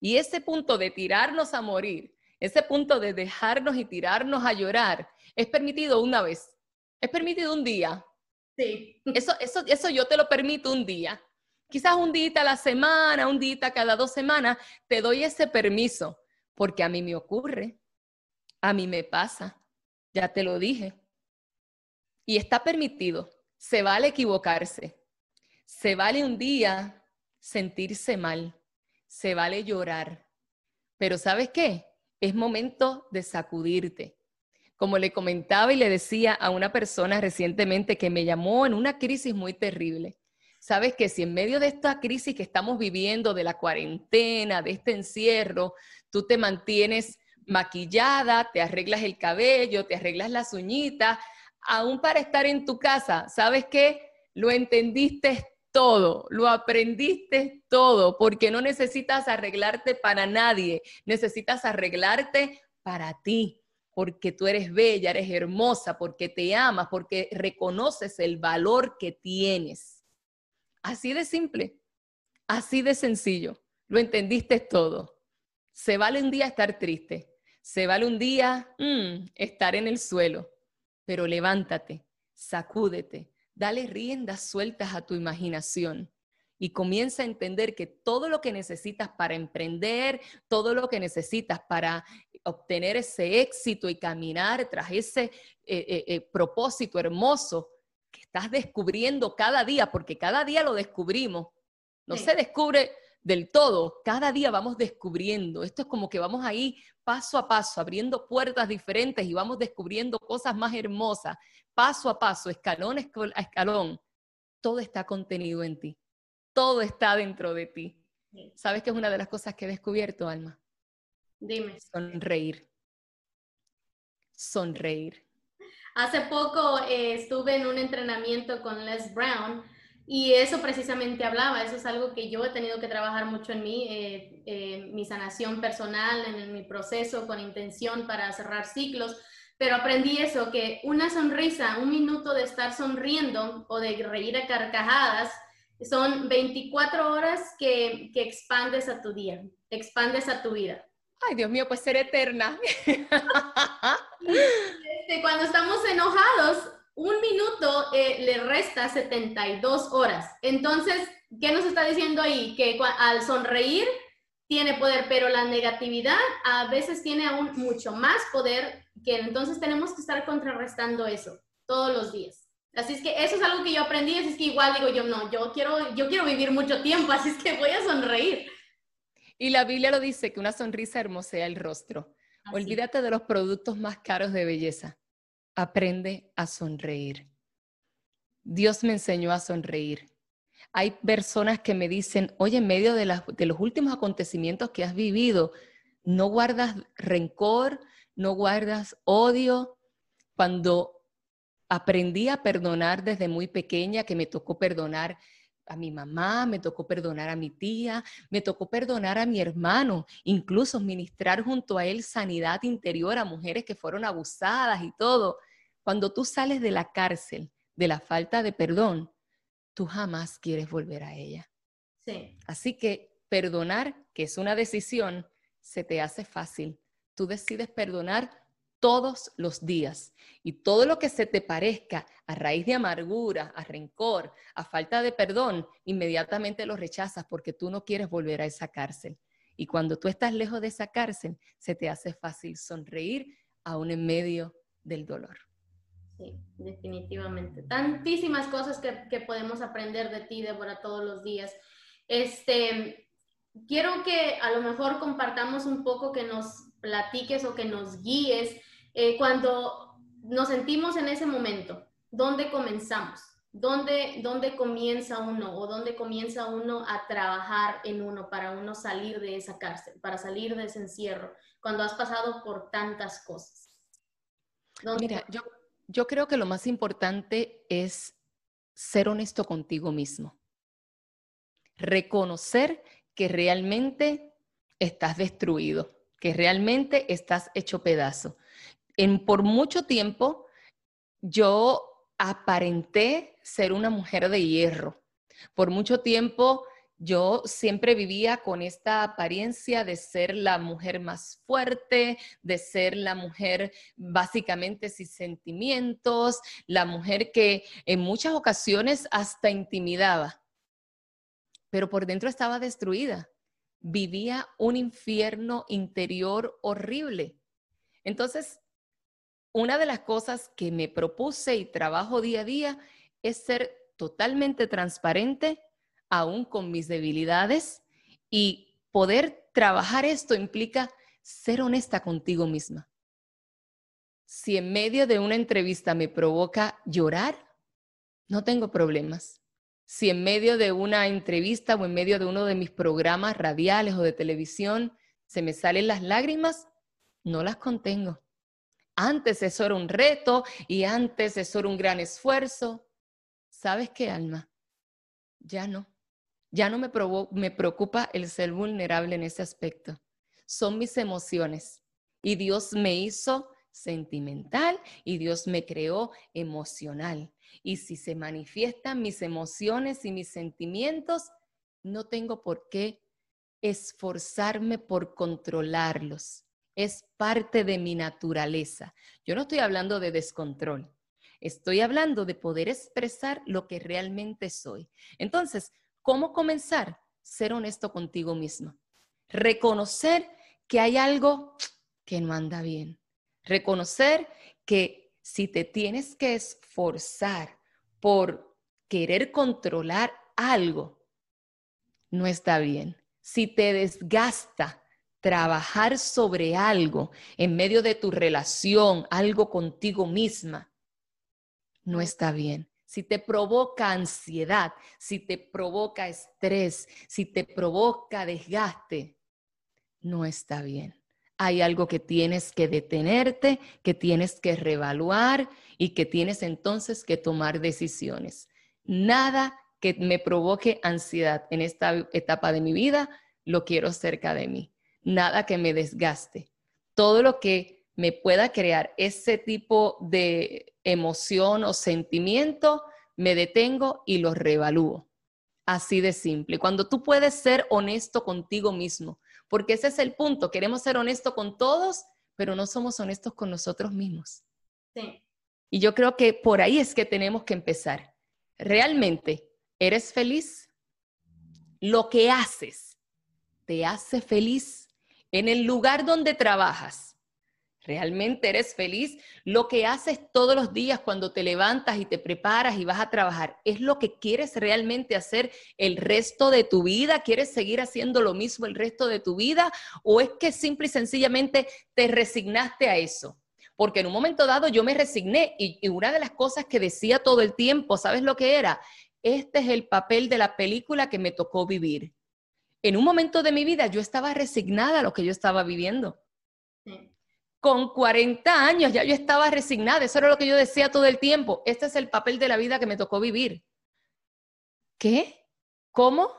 Y ese punto de tirarnos a morir ese punto de dejarnos y tirarnos a llorar es permitido una vez, es permitido un día. Sí. Eso, eso, eso yo te lo permito un día. Quizás un día a la semana, un día cada dos semanas, te doy ese permiso, porque a mí me ocurre, a mí me pasa, ya te lo dije. Y está permitido, se vale equivocarse, se vale un día sentirse mal, se vale llorar, pero ¿sabes qué? Es momento de sacudirte. Como le comentaba y le decía a una persona recientemente que me llamó en una crisis muy terrible. Sabes que si en medio de esta crisis que estamos viviendo, de la cuarentena, de este encierro, tú te mantienes maquillada, te arreglas el cabello, te arreglas las uñitas, aún para estar en tu casa, ¿sabes qué? Lo entendiste todo, lo aprendiste todo, porque no necesitas arreglarte para nadie, necesitas arreglarte para ti, porque tú eres bella, eres hermosa, porque te amas, porque reconoces el valor que tienes. Así de simple, así de sencillo, lo entendiste todo. Se vale un día estar triste, se vale un día mm, estar en el suelo, pero levántate, sacúdete, dale riendas sueltas a tu imaginación y comienza a entender que todo lo que necesitas para emprender, todo lo que necesitas para obtener ese éxito y caminar tras ese eh, eh, eh, propósito hermoso que estás descubriendo cada día, porque cada día lo descubrimos. No se descubre del todo. Cada día vamos descubriendo. Esto es como que vamos ahí paso a paso, abriendo puertas diferentes y vamos descubriendo cosas más hermosas, paso a paso, escalón a escalón. Todo está contenido en ti. Todo está dentro de ti. ¿Sabes qué es una de las cosas que he descubierto, Alma? Dime. Sonreír. Sonreír. Hace poco eh, estuve en un entrenamiento con Les Brown y eso precisamente hablaba, eso es algo que yo he tenido que trabajar mucho en mí, eh, eh, mi sanación personal, en, mi proceso con intención para cerrar ciclos, pero aprendí eso, que una sonrisa, un minuto de estar sonriendo o de reír a carcajadas, son 24 horas que, que expandes a tu día, expandes a tu vida. Ay, Dios mío, pues ser eterna. Este, cuando estamos enojados, un minuto eh, le resta 72 horas. Entonces, ¿qué nos está diciendo ahí? Que al sonreír tiene poder, pero la negatividad a veces tiene aún mucho más poder, que entonces tenemos que estar contrarrestando eso todos los días. Así es que eso es algo que yo aprendí, así es que igual digo yo, no, yo quiero, yo quiero vivir mucho tiempo, así es que voy a sonreír. Y la Biblia lo dice, que una sonrisa hermosea el rostro. Olvídate de los productos más caros de belleza aprende a sonreír. Dios me enseñó a sonreír. Hay personas que me dicen, oye, en medio de, los últimos acontecimientos que has vivido, no guardas rencor, no guardas odio. Cuando aprendí a perdonar desde muy pequeña, que me tocó perdonar a mi mamá, me tocó perdonar a mi tía, me tocó perdonar a mi hermano, incluso ministrar junto a él sanidad interior a mujeres que fueron abusadas y todo. Cuando tú sales de la cárcel de la falta de perdón, tú jamás quieres volver a ella. Sí. Así que perdonar, que es una decisión, se te hace fácil. Tú decides perdonar todos los días. Y todo lo que se te parezca a raíz de amargura, a rencor, a falta de perdón, inmediatamente lo rechazas porque tú no quieres volver a esa cárcel. Y cuando tú estás lejos de esa cárcel, se te hace fácil sonreír aún en medio del dolor. Sí, definitivamente. Tantísimas cosas que, podemos aprender de ti, Débora, todos los días. Este, quiero que a lo mejor compartamos un poco, que nos platiques o que nos guíes eh, cuando nos sentimos en ese momento, ¿dónde comenzamos? ¿Dónde, ¿Dónde comienza uno o dónde comienza uno a trabajar en uno para uno salir de esa cárcel, para salir de ese encierro, cuando has pasado por tantas cosas? Mira, yo, yo creo que lo más importante es ser honesto contigo mismo. Reconocer que realmente estás destruido, que realmente estás hecho pedazo por mucho tiempo yo aparenté ser una mujer de hierro. Por mucho tiempo yo siempre vivía con esta apariencia de ser la mujer más fuerte, de ser la mujer básicamente sin sentimientos, la mujer que en muchas ocasiones hasta intimidaba, pero por dentro estaba destruida. Vivía un infierno interior horrible. Entonces, una de las cosas que me propuse y trabajo día a día es ser totalmente transparente aún con mis debilidades y poder trabajar esto implica ser honesta contigo misma. Si en medio de una entrevista me provoca llorar, no tengo problemas. Si en medio de una entrevista o en medio de uno de mis programas radiales o de televisión se me salen las lágrimas, no las contengo. Antes eso era un reto y antes eso era un gran esfuerzo. ¿Sabes qué, Alma? Ya no. Ya no me, me preocupa el ser vulnerable en ese aspecto. Son mis emociones. Y Dios me hizo sentimental y Dios me creó emocional. Y si se manifiestan mis emociones y mis sentimientos, no tengo por qué esforzarme por controlarlos es parte de mi naturaleza. Yo no estoy hablando de descontrol, estoy hablando de poder expresar lo que realmente soy. Entonces, ¿cómo comenzar? Ser honesto contigo mismo. Reconocer que hay algo que no anda bien. Reconocer que si te tienes que esforzar por querer controlar algo, no está bien. si te desgasta trabajar sobre algo en medio de tu relación, algo contigo misma, no está bien. Si te provoca ansiedad, si te provoca estrés, si te provoca desgaste, no está bien. Hay algo que tienes que detenerte, que tienes que reevaluar y que tienes entonces que tomar decisiones. Nada que me provoque ansiedad en esta etapa de mi vida, lo quiero cerca de mí. Nada que me desgaste. Todo lo que me pueda crear ese tipo de emoción o sentimiento, me detengo y lo reevalúo. Así de simple. Cuando tú puedes ser honesto contigo mismo, porque ese es el punto, queremos ser honestos con todos, pero no somos honestos con nosotros mismos. Sí. Y yo creo que por ahí es que tenemos que empezar. ¿Realmente eres feliz? Lo que haces te hace feliz en el lugar donde trabajas ¿Realmente eres feliz? Lo que haces todos los días cuando te levantas y te preparas y vas a trabajar, ¿es lo que quieres realmente hacer el resto de tu vida? ¿Quieres seguir haciendo lo mismo el resto de tu vida? ¿O es que simple y sencillamente te resignaste a eso? Porque en un momento dado yo me resigné y, una de las cosas que decía todo el tiempo, ¿sabes lo que era? Este es el papel de la película que me tocó vivir. En un momento de mi vida yo estaba resignada a lo que yo estaba viviendo. Con 40 años ya yo estaba resignada, eso era lo que yo decía todo el tiempo, este es el papel de la vida que me tocó vivir. ¿Qué? ¿Cómo?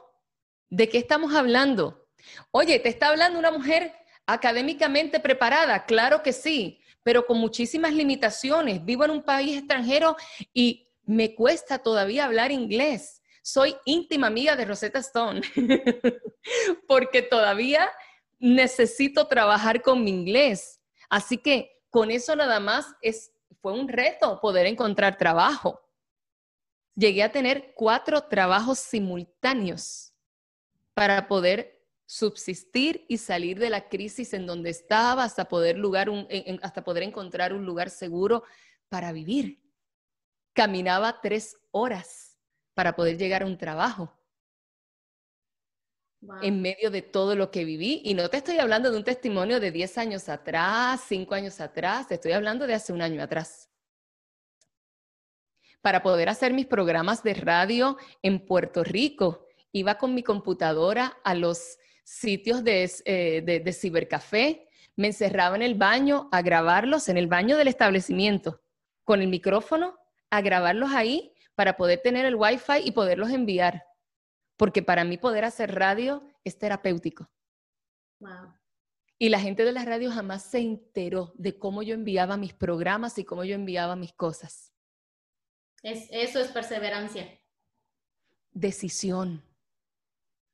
¿De qué estamos hablando? Oye, ¿te está hablando una mujer académicamente preparada? Claro que sí, pero con muchísimas limitaciones. Vivo en un país extranjero y me cuesta todavía hablar inglés. Soy íntima amiga de Rosetta Stone, porque todavía necesito trabajar con mi inglés. Así que con eso nada más es, fue un reto poder encontrar trabajo. Llegué a tener cuatro trabajos simultáneos para poder subsistir y salir de la crisis en donde estaba hasta poder, lugar hasta poder encontrar un lugar seguro para vivir. Caminaba tres horas para poder llegar a un trabajo en medio de todo lo que viví. Y no te estoy hablando de un testimonio de 10 años atrás, 5 años atrás, te estoy hablando de hace un año atrás. Para poder hacer mis programas de radio en Puerto Rico, iba con mi computadora a los sitios de, eh, de cibercafé, me encerraba en el baño a grabarlos, en el baño del establecimiento, con el micrófono, a grabarlos ahí para poder tener el wifi y poderlos enviar porque para mí poder hacer radio es terapéutico. Y la gente de la radio jamás se enteró de cómo yo enviaba mis programas y cómo yo enviaba mis cosas. Es, eso es perseverancia. Decisión.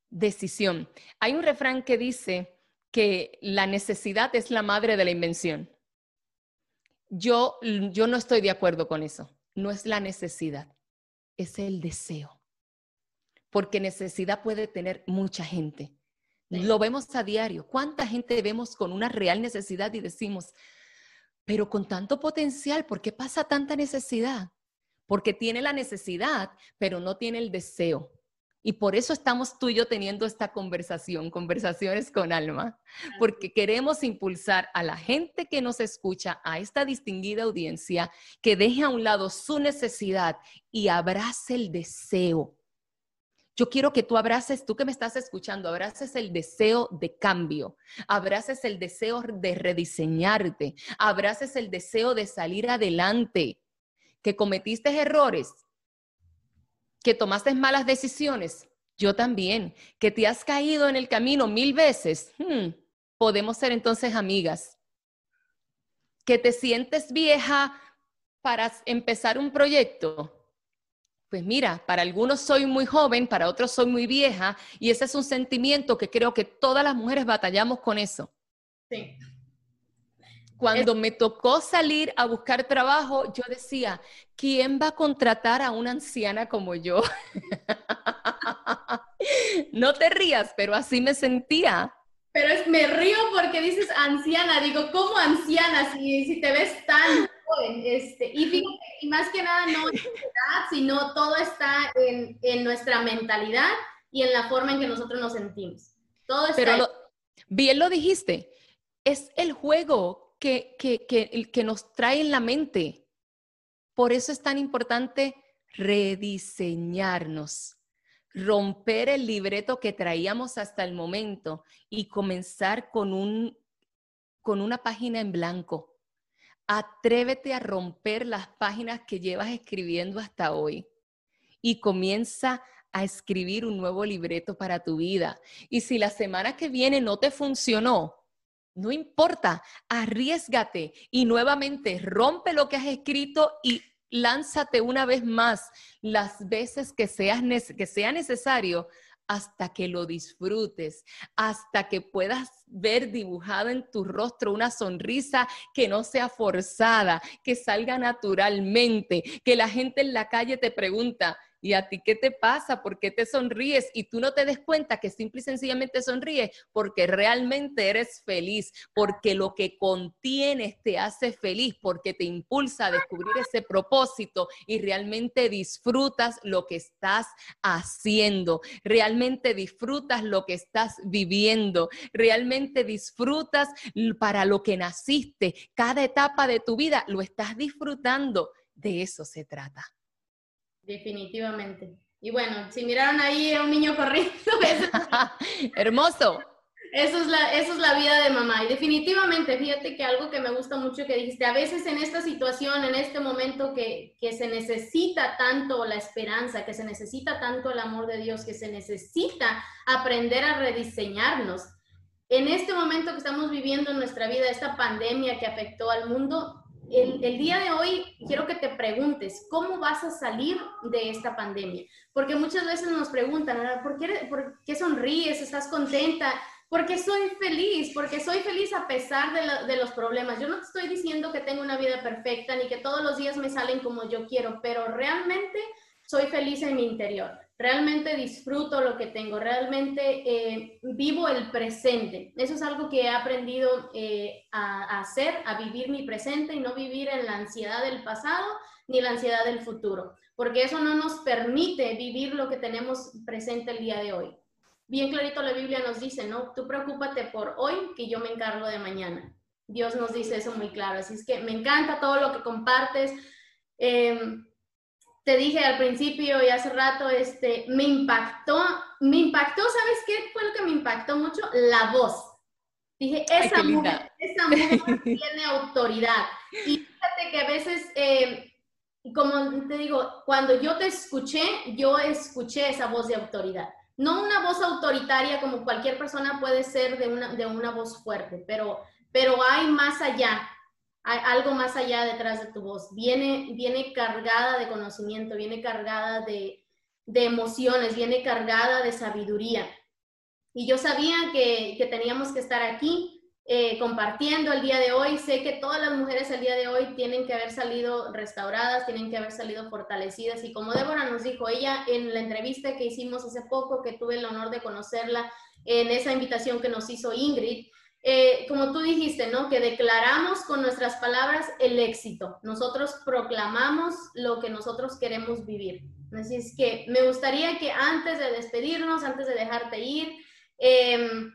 Decisión. Hay un refrán que dice que la necesidad es la madre de la invención. Yo, yo no estoy de acuerdo con eso. No es la necesidad, es el deseo porque necesidad puede tener mucha gente. Lo vemos a diario. ¿Cuánta gente vemos con una real necesidad y decimos, pero con tanto potencial, ¿por qué pasa tanta necesidad? Porque tiene la necesidad, pero no tiene el deseo. Y por eso estamos tú y yo teniendo esta conversación, conversaciones con alma, porque queremos impulsar a la gente que nos escucha, a esta distinguida audiencia, que deje a un lado su necesidad y abrace el deseo yo quiero que tú abraces, tú que me estás escuchando, abraces el deseo de cambio, abraces el deseo de rediseñarte, abraces el deseo de salir adelante, que cometiste errores, que tomaste malas decisiones, yo también, que te has caído en el camino mil veces, hmm, podemos ser entonces amigas. Que te sientes vieja para empezar un proyecto, pues mira, para algunos soy muy joven, para otros soy muy vieja, y ese es un sentimiento que creo que todas las mujeres batallamos con eso. Sí. Cuando me tocó salir a buscar trabajo, yo decía, ¿quién va a contratar a una anciana como yo? no te rías, pero así me sentía. Pero es, me río porque dices anciana, digo, ¿cómo anciana? Si, si te ves tan este, y y más que nada no es edad, sino todo está en, en, nuestra mentalidad y en la forma en que nosotros nos sentimos. Todo está Pero bien lo dijiste, es el juego que, que, que, que nos trae en la mente. Por eso es tan importante rediseñarnos, romper el libreto que traíamos hasta el momento y comenzar con, un, con una página en blanco. Atrévete a romper las páginas que llevas escribiendo hasta hoy y comienza a escribir un nuevo libreto para tu vida. Y si la semana que viene no te funcionó, no importa, arriesgate y nuevamente rompe lo que has escrito y lánzate una vez más las veces que, que sea necesario hasta que lo disfrutes, hasta que puedas ver dibujada en tu rostro una sonrisa que no sea forzada, que salga naturalmente, que la gente en la calle te pregunta, ¿Y a ti qué te pasa? ¿Por qué te sonríes? Y tú no te des cuenta que simple y sencillamente sonríes porque realmente eres feliz, porque lo que contienes te hace feliz, porque te impulsa a descubrir ese propósito y realmente disfrutas lo que estás haciendo, realmente disfrutas lo que estás viviendo, realmente disfrutas para lo que naciste. Cada etapa de tu vida lo estás disfrutando. De eso se trata. Definitivamente. Y bueno, si miraron ahí a un niño corriendo, hermoso. Eso es, la, eso es la vida de mamá. Y definitivamente, fíjate que algo que me gusta mucho que dijiste, a veces en esta situación, en este momento que, que se necesita tanto la esperanza, que se necesita tanto el amor de Dios, que se necesita aprender a rediseñarnos, en este momento que estamos viviendo en nuestra vida, esta pandemia que afectó al mundo, el, día de hoy quiero que te preguntes, ¿cómo vas a salir de esta pandemia? Porque muchas veces nos preguntan, ¿por qué, por qué sonríes? ¿Estás contenta? Porque soy feliz, porque soy feliz a pesar de, de, los problemas. Yo no te estoy diciendo que tengo una vida perfecta ni que todos los días me salen como yo quiero, pero realmente soy feliz en mi interior realmente disfruto lo que tengo, realmente eh, vivo el presente. Eso es algo que he aprendido eh, a, hacer, a vivir mi presente y no vivir en la ansiedad del pasado ni la ansiedad del futuro, porque eso no nos permite vivir lo que tenemos presente el día de hoy. Bien clarito la Biblia nos dice, ¿no? Tú preocúpate por hoy, que yo me encargo de mañana. Dios nos dice eso muy claro, así es que me encanta todo lo que compartes. Eh, te dije al principio y hace rato, este, me impactó, me impactó, ¿sabes qué fue lo que me impactó mucho? La voz. Dije, esa mujer, esa mujer tiene autoridad. Y fíjate que a veces, eh, como te digo, cuando yo te escuché, yo escuché esa voz de autoridad. No una voz autoritaria como cualquier persona puede ser de una, de una voz fuerte, pero, pero hay más allá hay algo más allá detrás de tu voz. Viene, viene cargada de conocimiento, viene cargada de, de emociones, viene cargada de sabiduría. Y yo sabía que, que teníamos que estar aquí eh, compartiendo el día de hoy. Sé que todas las mujeres el día de hoy tienen que haber salido restauradas, tienen que haber salido fortalecidas. Y como Débora nos dijo, ella en la entrevista que hicimos hace poco, que tuve el honor de conocerla en esa invitación que nos hizo Ingrid, eh, como tú dijiste, ¿no? Que declaramos con nuestras palabras el éxito. Nosotros proclamamos lo que nosotros queremos vivir. Así es que me gustaría que antes de despedirnos, antes de dejarte ir, em,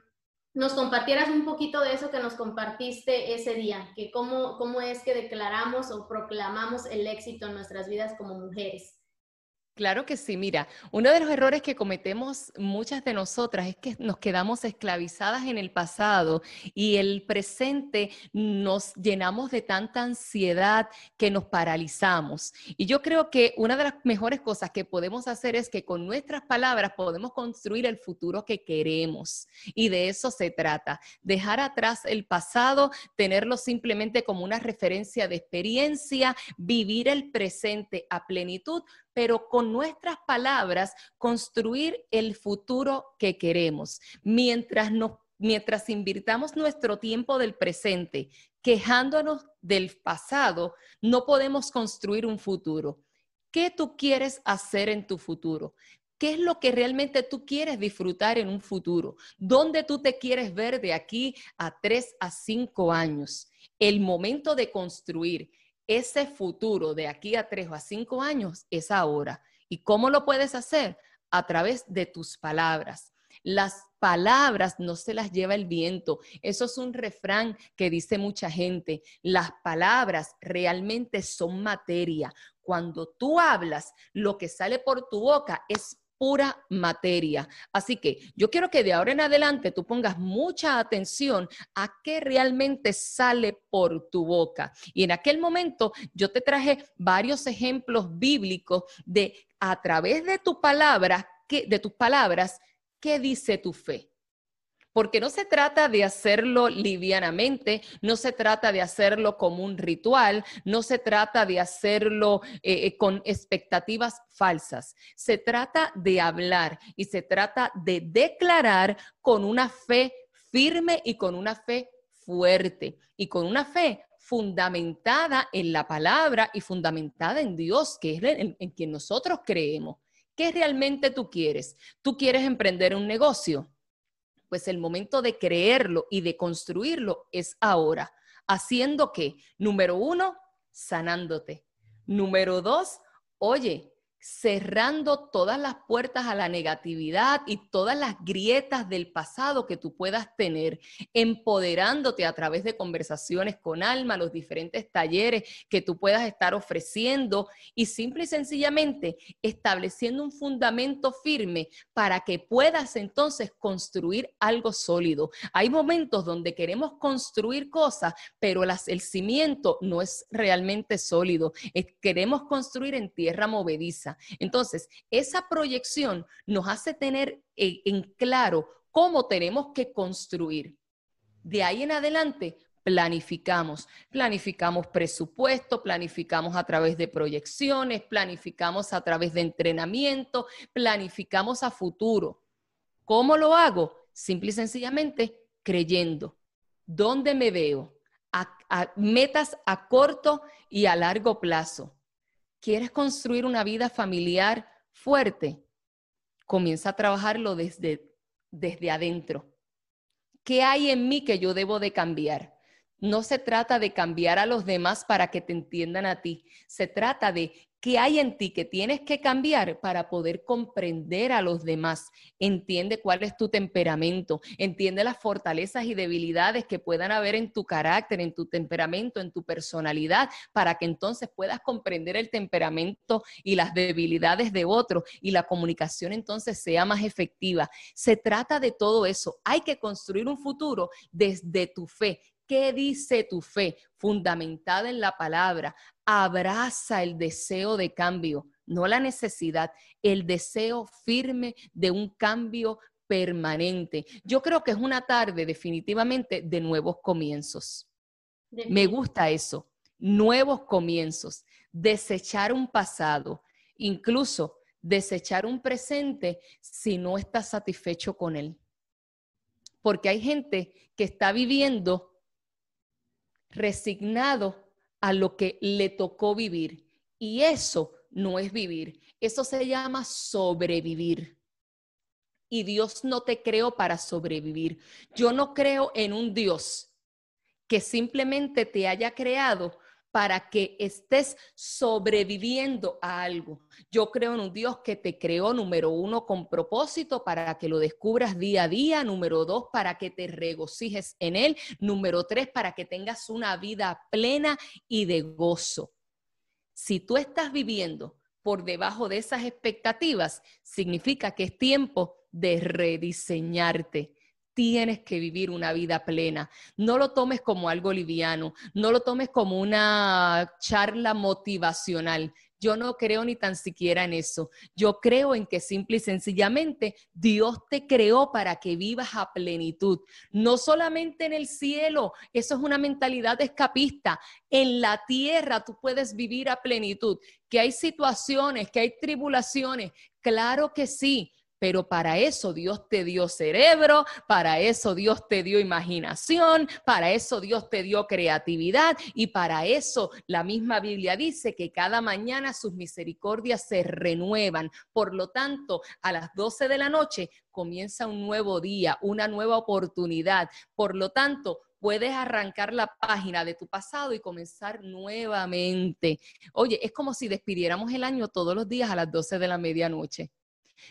nos compartieras un poquito de eso que nos compartiste ese día, que cómo, cómo es que declaramos o proclamamos el éxito en nuestras vidas como mujeres. Claro que sí, mira, uno de los errores que cometemos muchas de nosotras es que nos quedamos esclavizadas en el pasado y el presente nos llenamos de tanta ansiedad que nos paralizamos. Y yo creo que una de las mejores cosas que podemos hacer es que con nuestras palabras podemos construir el futuro que queremos. Y de eso se trata, dejar atrás el pasado, tenerlo simplemente como una referencia de experiencia, vivir el presente a plenitud pero con nuestras palabras construir el futuro que queremos. Mientras, mientras invirtamos nuestro tiempo del presente quejándonos del pasado, no podemos construir un futuro. ¿Qué tú quieres hacer en tu futuro? ¿Qué es lo que realmente tú quieres disfrutar en un futuro? ¿Dónde tú te quieres ver de aquí a tres a cinco años? El momento de construir ese futuro de aquí a tres o a cinco años es ahora. ¿Y cómo lo puedes hacer? A través de tus palabras. Las palabras no se las lleva el viento. Eso es un refrán que dice mucha gente. Las palabras realmente son materia. Cuando tú hablas, lo que sale por tu boca es pura materia. Así que yo quiero que de ahora en adelante tú pongas mucha atención a qué realmente sale por tu boca. Y en aquel momento yo te traje varios ejemplos bíblicos de a través de tu palabra, de tus palabras, qué dice tu fe porque no se trata de hacerlo livianamente, no se trata de hacerlo como un ritual, no se trata de hacerlo eh, eh, con expectativas falsas, se trata de hablar y se trata de declarar con una fe firme y con una fe fuerte y con una fe fundamentada en la palabra y fundamentada en Dios, que es en, en quien nosotros creemos. ¿Qué realmente tú quieres? ¿Tú quieres emprender un negocio? Pues el momento de creerlo y de construirlo es ahora. Haciendo que, número uno, sanándote. Número dos, oye, cerrando todas las puertas a la negatividad y todas las grietas del pasado que tú puedas tener, empoderándote a través de conversaciones con alma, los diferentes talleres que tú puedas estar ofreciendo y simple y sencillamente estableciendo un fundamento firme para que puedas entonces construir algo sólido. Hay momentos donde queremos construir cosas, pero el cimiento no es realmente sólido. queremos construir en tierra movediza. Entonces, esa proyección nos hace tener en claro cómo tenemos que construir. De ahí en adelante, planificamos. Planificamos presupuesto, planificamos a través de proyecciones, planificamos a través de entrenamiento, planificamos a futuro. ¿Cómo lo hago? Simple y sencillamente creyendo. ¿Dónde me veo? metas a corto y a largo plazo. ¿Quieres construir una vida familiar fuerte? Comienza a trabajarlo desde, desde adentro. ¿Qué hay en mí que yo debo de cambiar? No se trata de cambiar a los demás para que te entiendan a ti. Se trata de ¿Qué hay en ti que tienes que cambiar para poder comprender a los demás? Entiende cuál es tu temperamento, entiende las fortalezas y debilidades que puedan haber en tu carácter, en tu temperamento, en tu personalidad, para que entonces puedas comprender el temperamento y las debilidades de otro y la comunicación entonces sea más efectiva. Se trata de todo eso. Hay que construir un futuro desde tu fe. ¿Qué dice tu fe? Fundamentada en la palabra. Abraza el deseo de cambio, no la necesidad, el deseo firme de un cambio permanente. Yo creo que es una tarde definitivamente de nuevos comienzos. Me gusta eso, nuevos comienzos, desechar un pasado, incluso desechar un presente si no estás satisfecho con él. Porque hay gente que está viviendo resignado a lo que le tocó vivir. Y eso no es vivir, eso se llama sobrevivir. Y Dios no te creó para sobrevivir. Yo no creo en un Dios que simplemente te haya creado para que estés sobreviviendo a algo. Yo creo en un Dios que te creó, número uno, con propósito para que lo descubras día a día, número dos, para que te regocijes en Él, número tres, para que tengas una vida plena y de gozo. Si tú estás viviendo por debajo de esas expectativas, significa que es tiempo de rediseñarte tienes que vivir una vida plena. No lo tomes como algo liviano, no lo tomes como una charla motivacional. Yo no creo ni tan siquiera en eso. Yo creo en que simple y sencillamente Dios te creó para que vivas a plenitud. No solamente en el cielo, eso es una mentalidad escapista. En la tierra tú puedes vivir a plenitud. Que hay situaciones, que hay tribulaciones, claro que sí pero para eso Dios te dio cerebro, para eso Dios te dio imaginación, para eso Dios te dio creatividad y para eso la misma Biblia dice que cada mañana sus misericordias se renuevan. Por lo tanto, a las 12 de la noche comienza un nuevo día, una nueva oportunidad. Por lo tanto, puedes arrancar la página de tu pasado y comenzar nuevamente. Oye, es como si despidiéramos el año todos los días a las 12 de la medianoche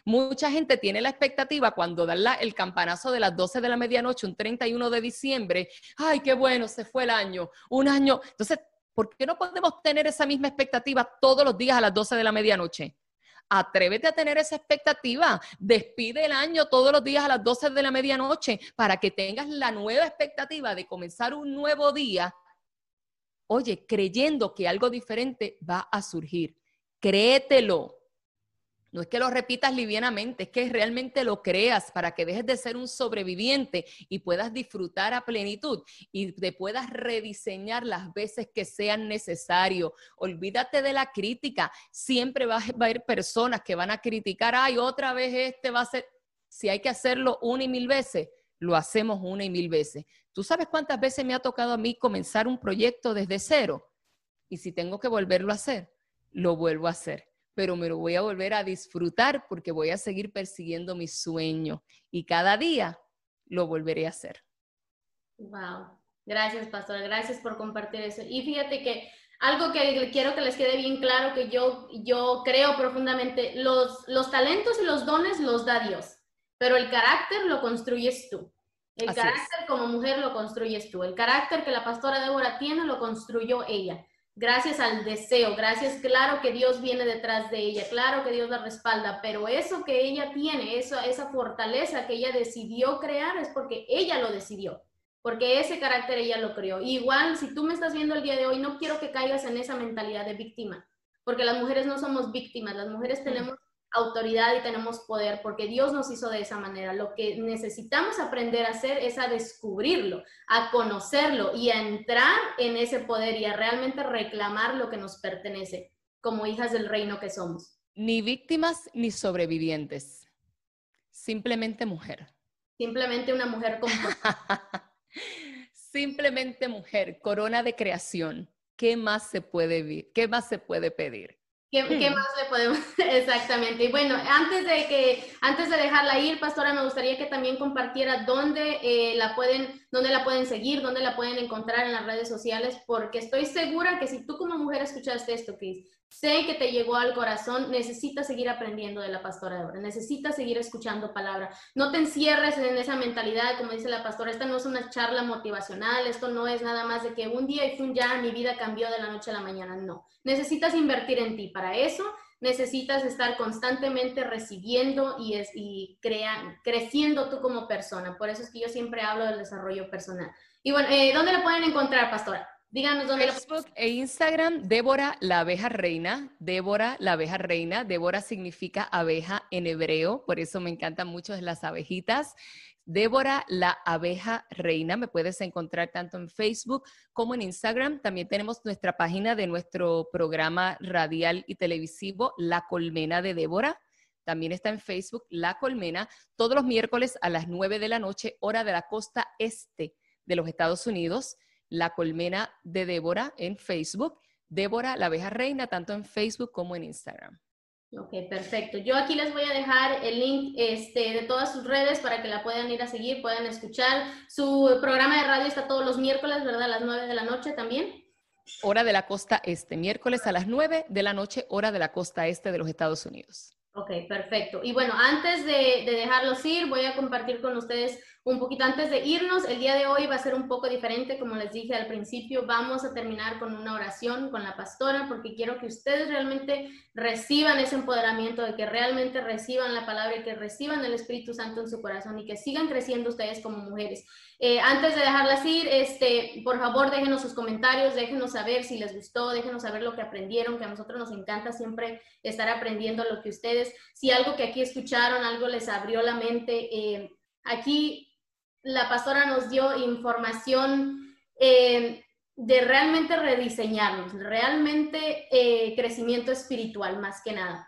Mucha gente tiene la expectativa cuando dan el campanazo de las 12 de la medianoche, un 31 de diciembre, ay, qué bueno, se fue el año, un año. Entonces, ¿por qué no podemos tener esa misma expectativa todos los días a las 12 de la medianoche? Atrévete a tener esa expectativa. Despide el año todos los días a las 12 de la medianoche para que tengas la nueva expectativa de comenzar un nuevo día. Oye, creyendo que algo diferente va a surgir. Créetelo. No es que lo repitas livianamente, es que realmente lo creas para que dejes de ser un sobreviviente y puedas disfrutar a plenitud y te puedas rediseñar las veces que sean necesario. Olvídate de la crítica. Siempre va a haber personas que van a criticar, ay, otra vez este va a ser. Si hay que hacerlo una y mil veces, lo hacemos una y mil veces. ¿Tú sabes cuántas veces me ha tocado a mí comenzar un proyecto desde cero? Y si tengo que volverlo a hacer, lo vuelvo a hacer pero me lo voy a volver a disfrutar porque voy a seguir persiguiendo mi sueño y cada día lo volveré a hacer. Wow. Gracias, pastora. Gracias por compartir eso. Y fíjate que algo que quiero que les quede bien claro, que yo, yo creo profundamente, los, los talentos y los dones los da Dios, pero el carácter lo construyes tú. El carácter como mujer lo construyes tú. El carácter que la pastora Débora tiene lo construyó ella gracias al deseo, gracias, claro que Dios viene detrás de ella, claro que Dios la respalda, pero eso que ella tiene, eso, esa fortaleza que ella decidió crear es porque ella lo decidió, porque ese carácter ella lo creó. igual, si tú me estás viendo el día de hoy, no quiero que caigas en esa mentalidad de víctima, porque las mujeres no somos víctimas, las mujeres tenemos autoridad y tenemos poder, porque Dios nos hizo de esa manera. Lo que necesitamos aprender a hacer es a descubrirlo, a conocerlo y a entrar en ese poder y a realmente reclamar lo que nos pertenece como hijas del reino que somos. Ni víctimas ni sobrevivientes, simplemente mujer. Simplemente una mujer con... simplemente mujer, corona de creación. ¿Qué más se puede, qué más se puede pedir? ¿Qué, ¿Qué, más le podemos? Exactamente. Y bueno, antes de que, antes de dejarla ir, pastora, me gustaría que también compartiera dónde eh, la pueden, dónde la pueden seguir, dónde la pueden encontrar en las redes sociales, porque estoy segura que si tú como mujer escuchaste esto, Cris, sé que te llegó al corazón, necesitas seguir aprendiendo de la pastora Débora, necesitas seguir escuchando palabra. No te encierres en esa mentalidad, como dice la pastora, esta no es una charla motivacional, esto no es nada más de que un día y un ya mi vida cambió de la noche a la mañana, no. Necesitas invertir en ti. Para eso necesitas estar constantemente recibiendo y, es, y creciendo tú como persona. Por eso es que yo siempre hablo del desarrollo personal. Y bueno, eh, ¿dónde la pueden encontrar, pastora? Díganos dónde. Facebook e Instagram, Débora la abeja reina. Débora la abeja reina. Débora significa abeja en hebreo, por eso me encantan mucho las abejitas. Débora la abeja reina. Me puedes encontrar tanto en Facebook como en Instagram. También tenemos nuestra página de nuestro programa radial y televisivo, La Colmena de Débora. También está en Facebook, La Colmena, todos los miércoles a las 9 de la noche, hora de la costa este de los Estados Unidos. La Colmena de Débora en Facebook, Débora la abeja reina, tanto en Facebook como en Instagram. Ok, perfecto. Yo aquí les voy a dejar el link este, de todas sus redes para que la puedan ir a seguir, puedan escuchar. Su programa de radio está todos los miércoles, ¿verdad? A las 9 de la noche también. Hora de la costa este, miércoles a las 9 de la noche, hora de la costa este de los Estados Unidos. Ok, perfecto. Y bueno, antes de, de dejarlos ir, voy a compartir con ustedes un poquito antes de irnos, el día de hoy va a ser un poco diferente, como les dije al principio, vamos a terminar con una oración con la pastora porque quiero que ustedes realmente reciban ese empoderamiento, de que realmente reciban la palabra y que reciban el Espíritu Santo en su corazón y que sigan creciendo ustedes como mujeres. Eh, antes de dejarlas ir, este, por favor déjenos sus comentarios, déjenos saber si les gustó, déjenos saber lo que aprendieron, que a nosotros nos encanta siempre estar aprendiendo lo que ustedes, si algo que aquí escucharon, algo les abrió la mente. Eh, aquí la pastora nos dio información eh, de realmente rediseñarnos, realmente eh, crecimiento espiritual más que nada.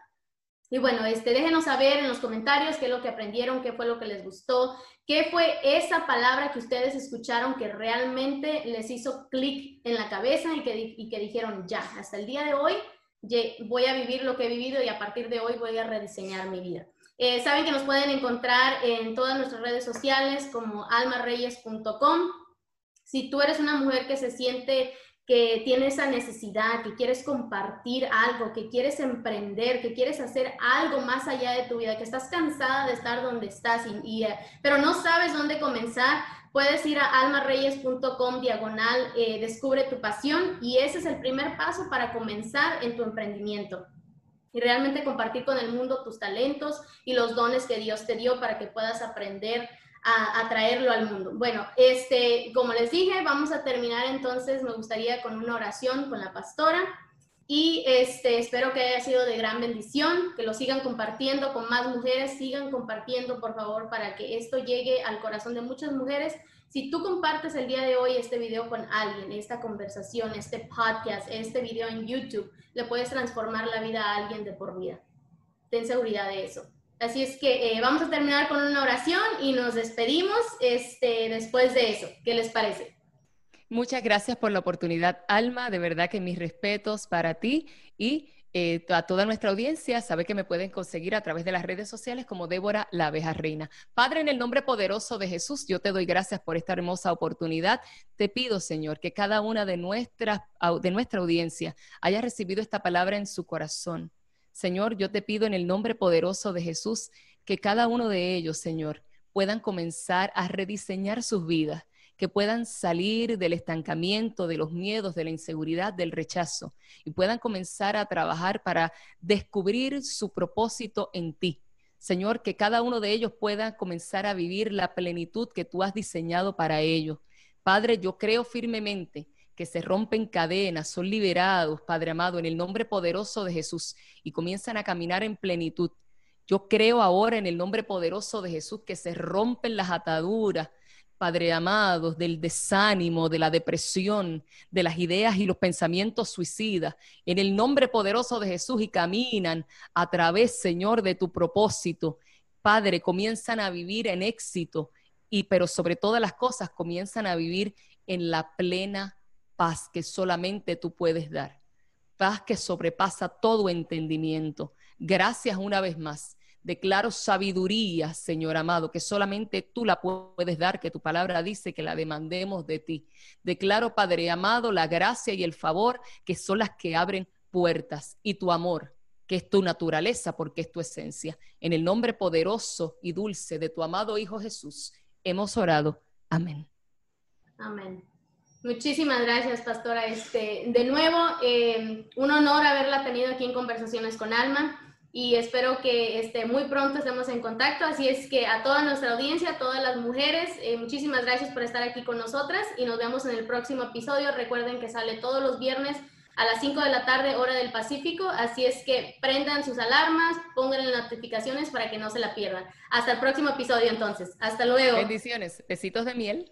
Y bueno, este, déjenos saber en los comentarios qué es lo que aprendieron, qué fue lo que les gustó, qué fue esa palabra que ustedes escucharon que realmente les hizo clic en la cabeza y que, y que dijeron, ya, hasta el día de hoy voy a vivir lo que he vivido y a partir de hoy voy a rediseñar mi vida. Eh, saben que nos pueden encontrar en todas nuestras redes sociales como almareyes.com. Si tú eres una mujer que se siente que tienes esa necesidad, que quieres compartir algo, que quieres emprender, que quieres hacer algo más allá de tu vida, que estás cansada de estar donde estás, y, eh, pero no sabes dónde comenzar, puedes ir a almareyes.com diagonal, eh, descubre tu pasión y ese es el primer paso para comenzar en tu emprendimiento y realmente compartir con el mundo tus talentos y los dones que Dios te dio para que puedas aprender a, traerlo al mundo. Bueno, este, como les dije, vamos a terminar entonces, me gustaría con una oración con la pastora y este, espero que haya sido de gran bendición, que lo sigan compartiendo con más mujeres, sigan compartiendo por favor para que esto llegue al corazón de muchas mujeres. Si tú compartes el día de hoy este video con alguien, esta conversación, este podcast, este video en YouTube, le puedes transformar la vida a alguien de por vida. Ten seguridad de eso. Así es que eh, vamos a terminar con una oración y nos despedimos este, después de eso. ¿Qué les parece? Muchas gracias por la oportunidad, Alma. De verdad que mis respetos para ti y eh, a toda nuestra audiencia. Sabe que me pueden conseguir a través de las redes sociales como Débora la abeja reina. Padre, en el nombre poderoso de Jesús, yo te doy gracias por esta hermosa oportunidad. Te pido, Señor, que cada una de, nuestras, de nuestra audiencia haya recibido esta palabra en su corazón Señor, yo te pido en el nombre poderoso de Jesús que cada uno de ellos, Señor, puedan comenzar a rediseñar sus vidas, que puedan salir del estancamiento, de los miedos, de la inseguridad, del rechazo, y puedan comenzar a trabajar para descubrir su propósito en ti. Señor, que cada uno de ellos pueda comenzar a vivir la plenitud que tú has diseñado para ellos. Padre, yo creo firmemente que se rompen cadenas, son liberados, Padre amado, en el nombre poderoso de Jesús y comienzan a caminar en plenitud. Yo creo ahora en el nombre poderoso de Jesús que se rompen las ataduras, Padre amado, del desánimo, de la depresión, de las ideas y los pensamientos suicidas, en el nombre poderoso de Jesús y caminan a través, Señor, de tu propósito. Padre, comienzan a vivir en éxito y pero sobre todas las cosas comienzan a vivir en la plena paz que solamente tú puedes dar, paz que sobrepasa todo entendimiento. Gracias una vez más. Declaro sabiduría, Señor amado, que solamente tú la puedes dar, que tu palabra dice que la demandemos de ti. Declaro, Padre amado, la gracia y el favor que son las que abren puertas y tu amor, que es tu naturaleza porque es tu esencia. En el nombre poderoso y dulce de tu amado Hijo Jesús, hemos orado. Amén. Amén. Muchísimas gracias, Pastora. Este, de nuevo, eh, un honor haberla tenido aquí en Conversaciones con Alma y espero que este, muy pronto estemos en contacto. Así es que a toda nuestra audiencia, a todas las mujeres, eh, muchísimas gracias por estar aquí con nosotras y nos vemos en el próximo episodio. Recuerden que sale todos los viernes a las 5 de la tarde, hora del Pacífico. Así es que prendan sus alarmas, pongan las notificaciones para que no se la pierdan. Hasta el próximo episodio entonces. Hasta luego. Bendiciones. Besitos de miel.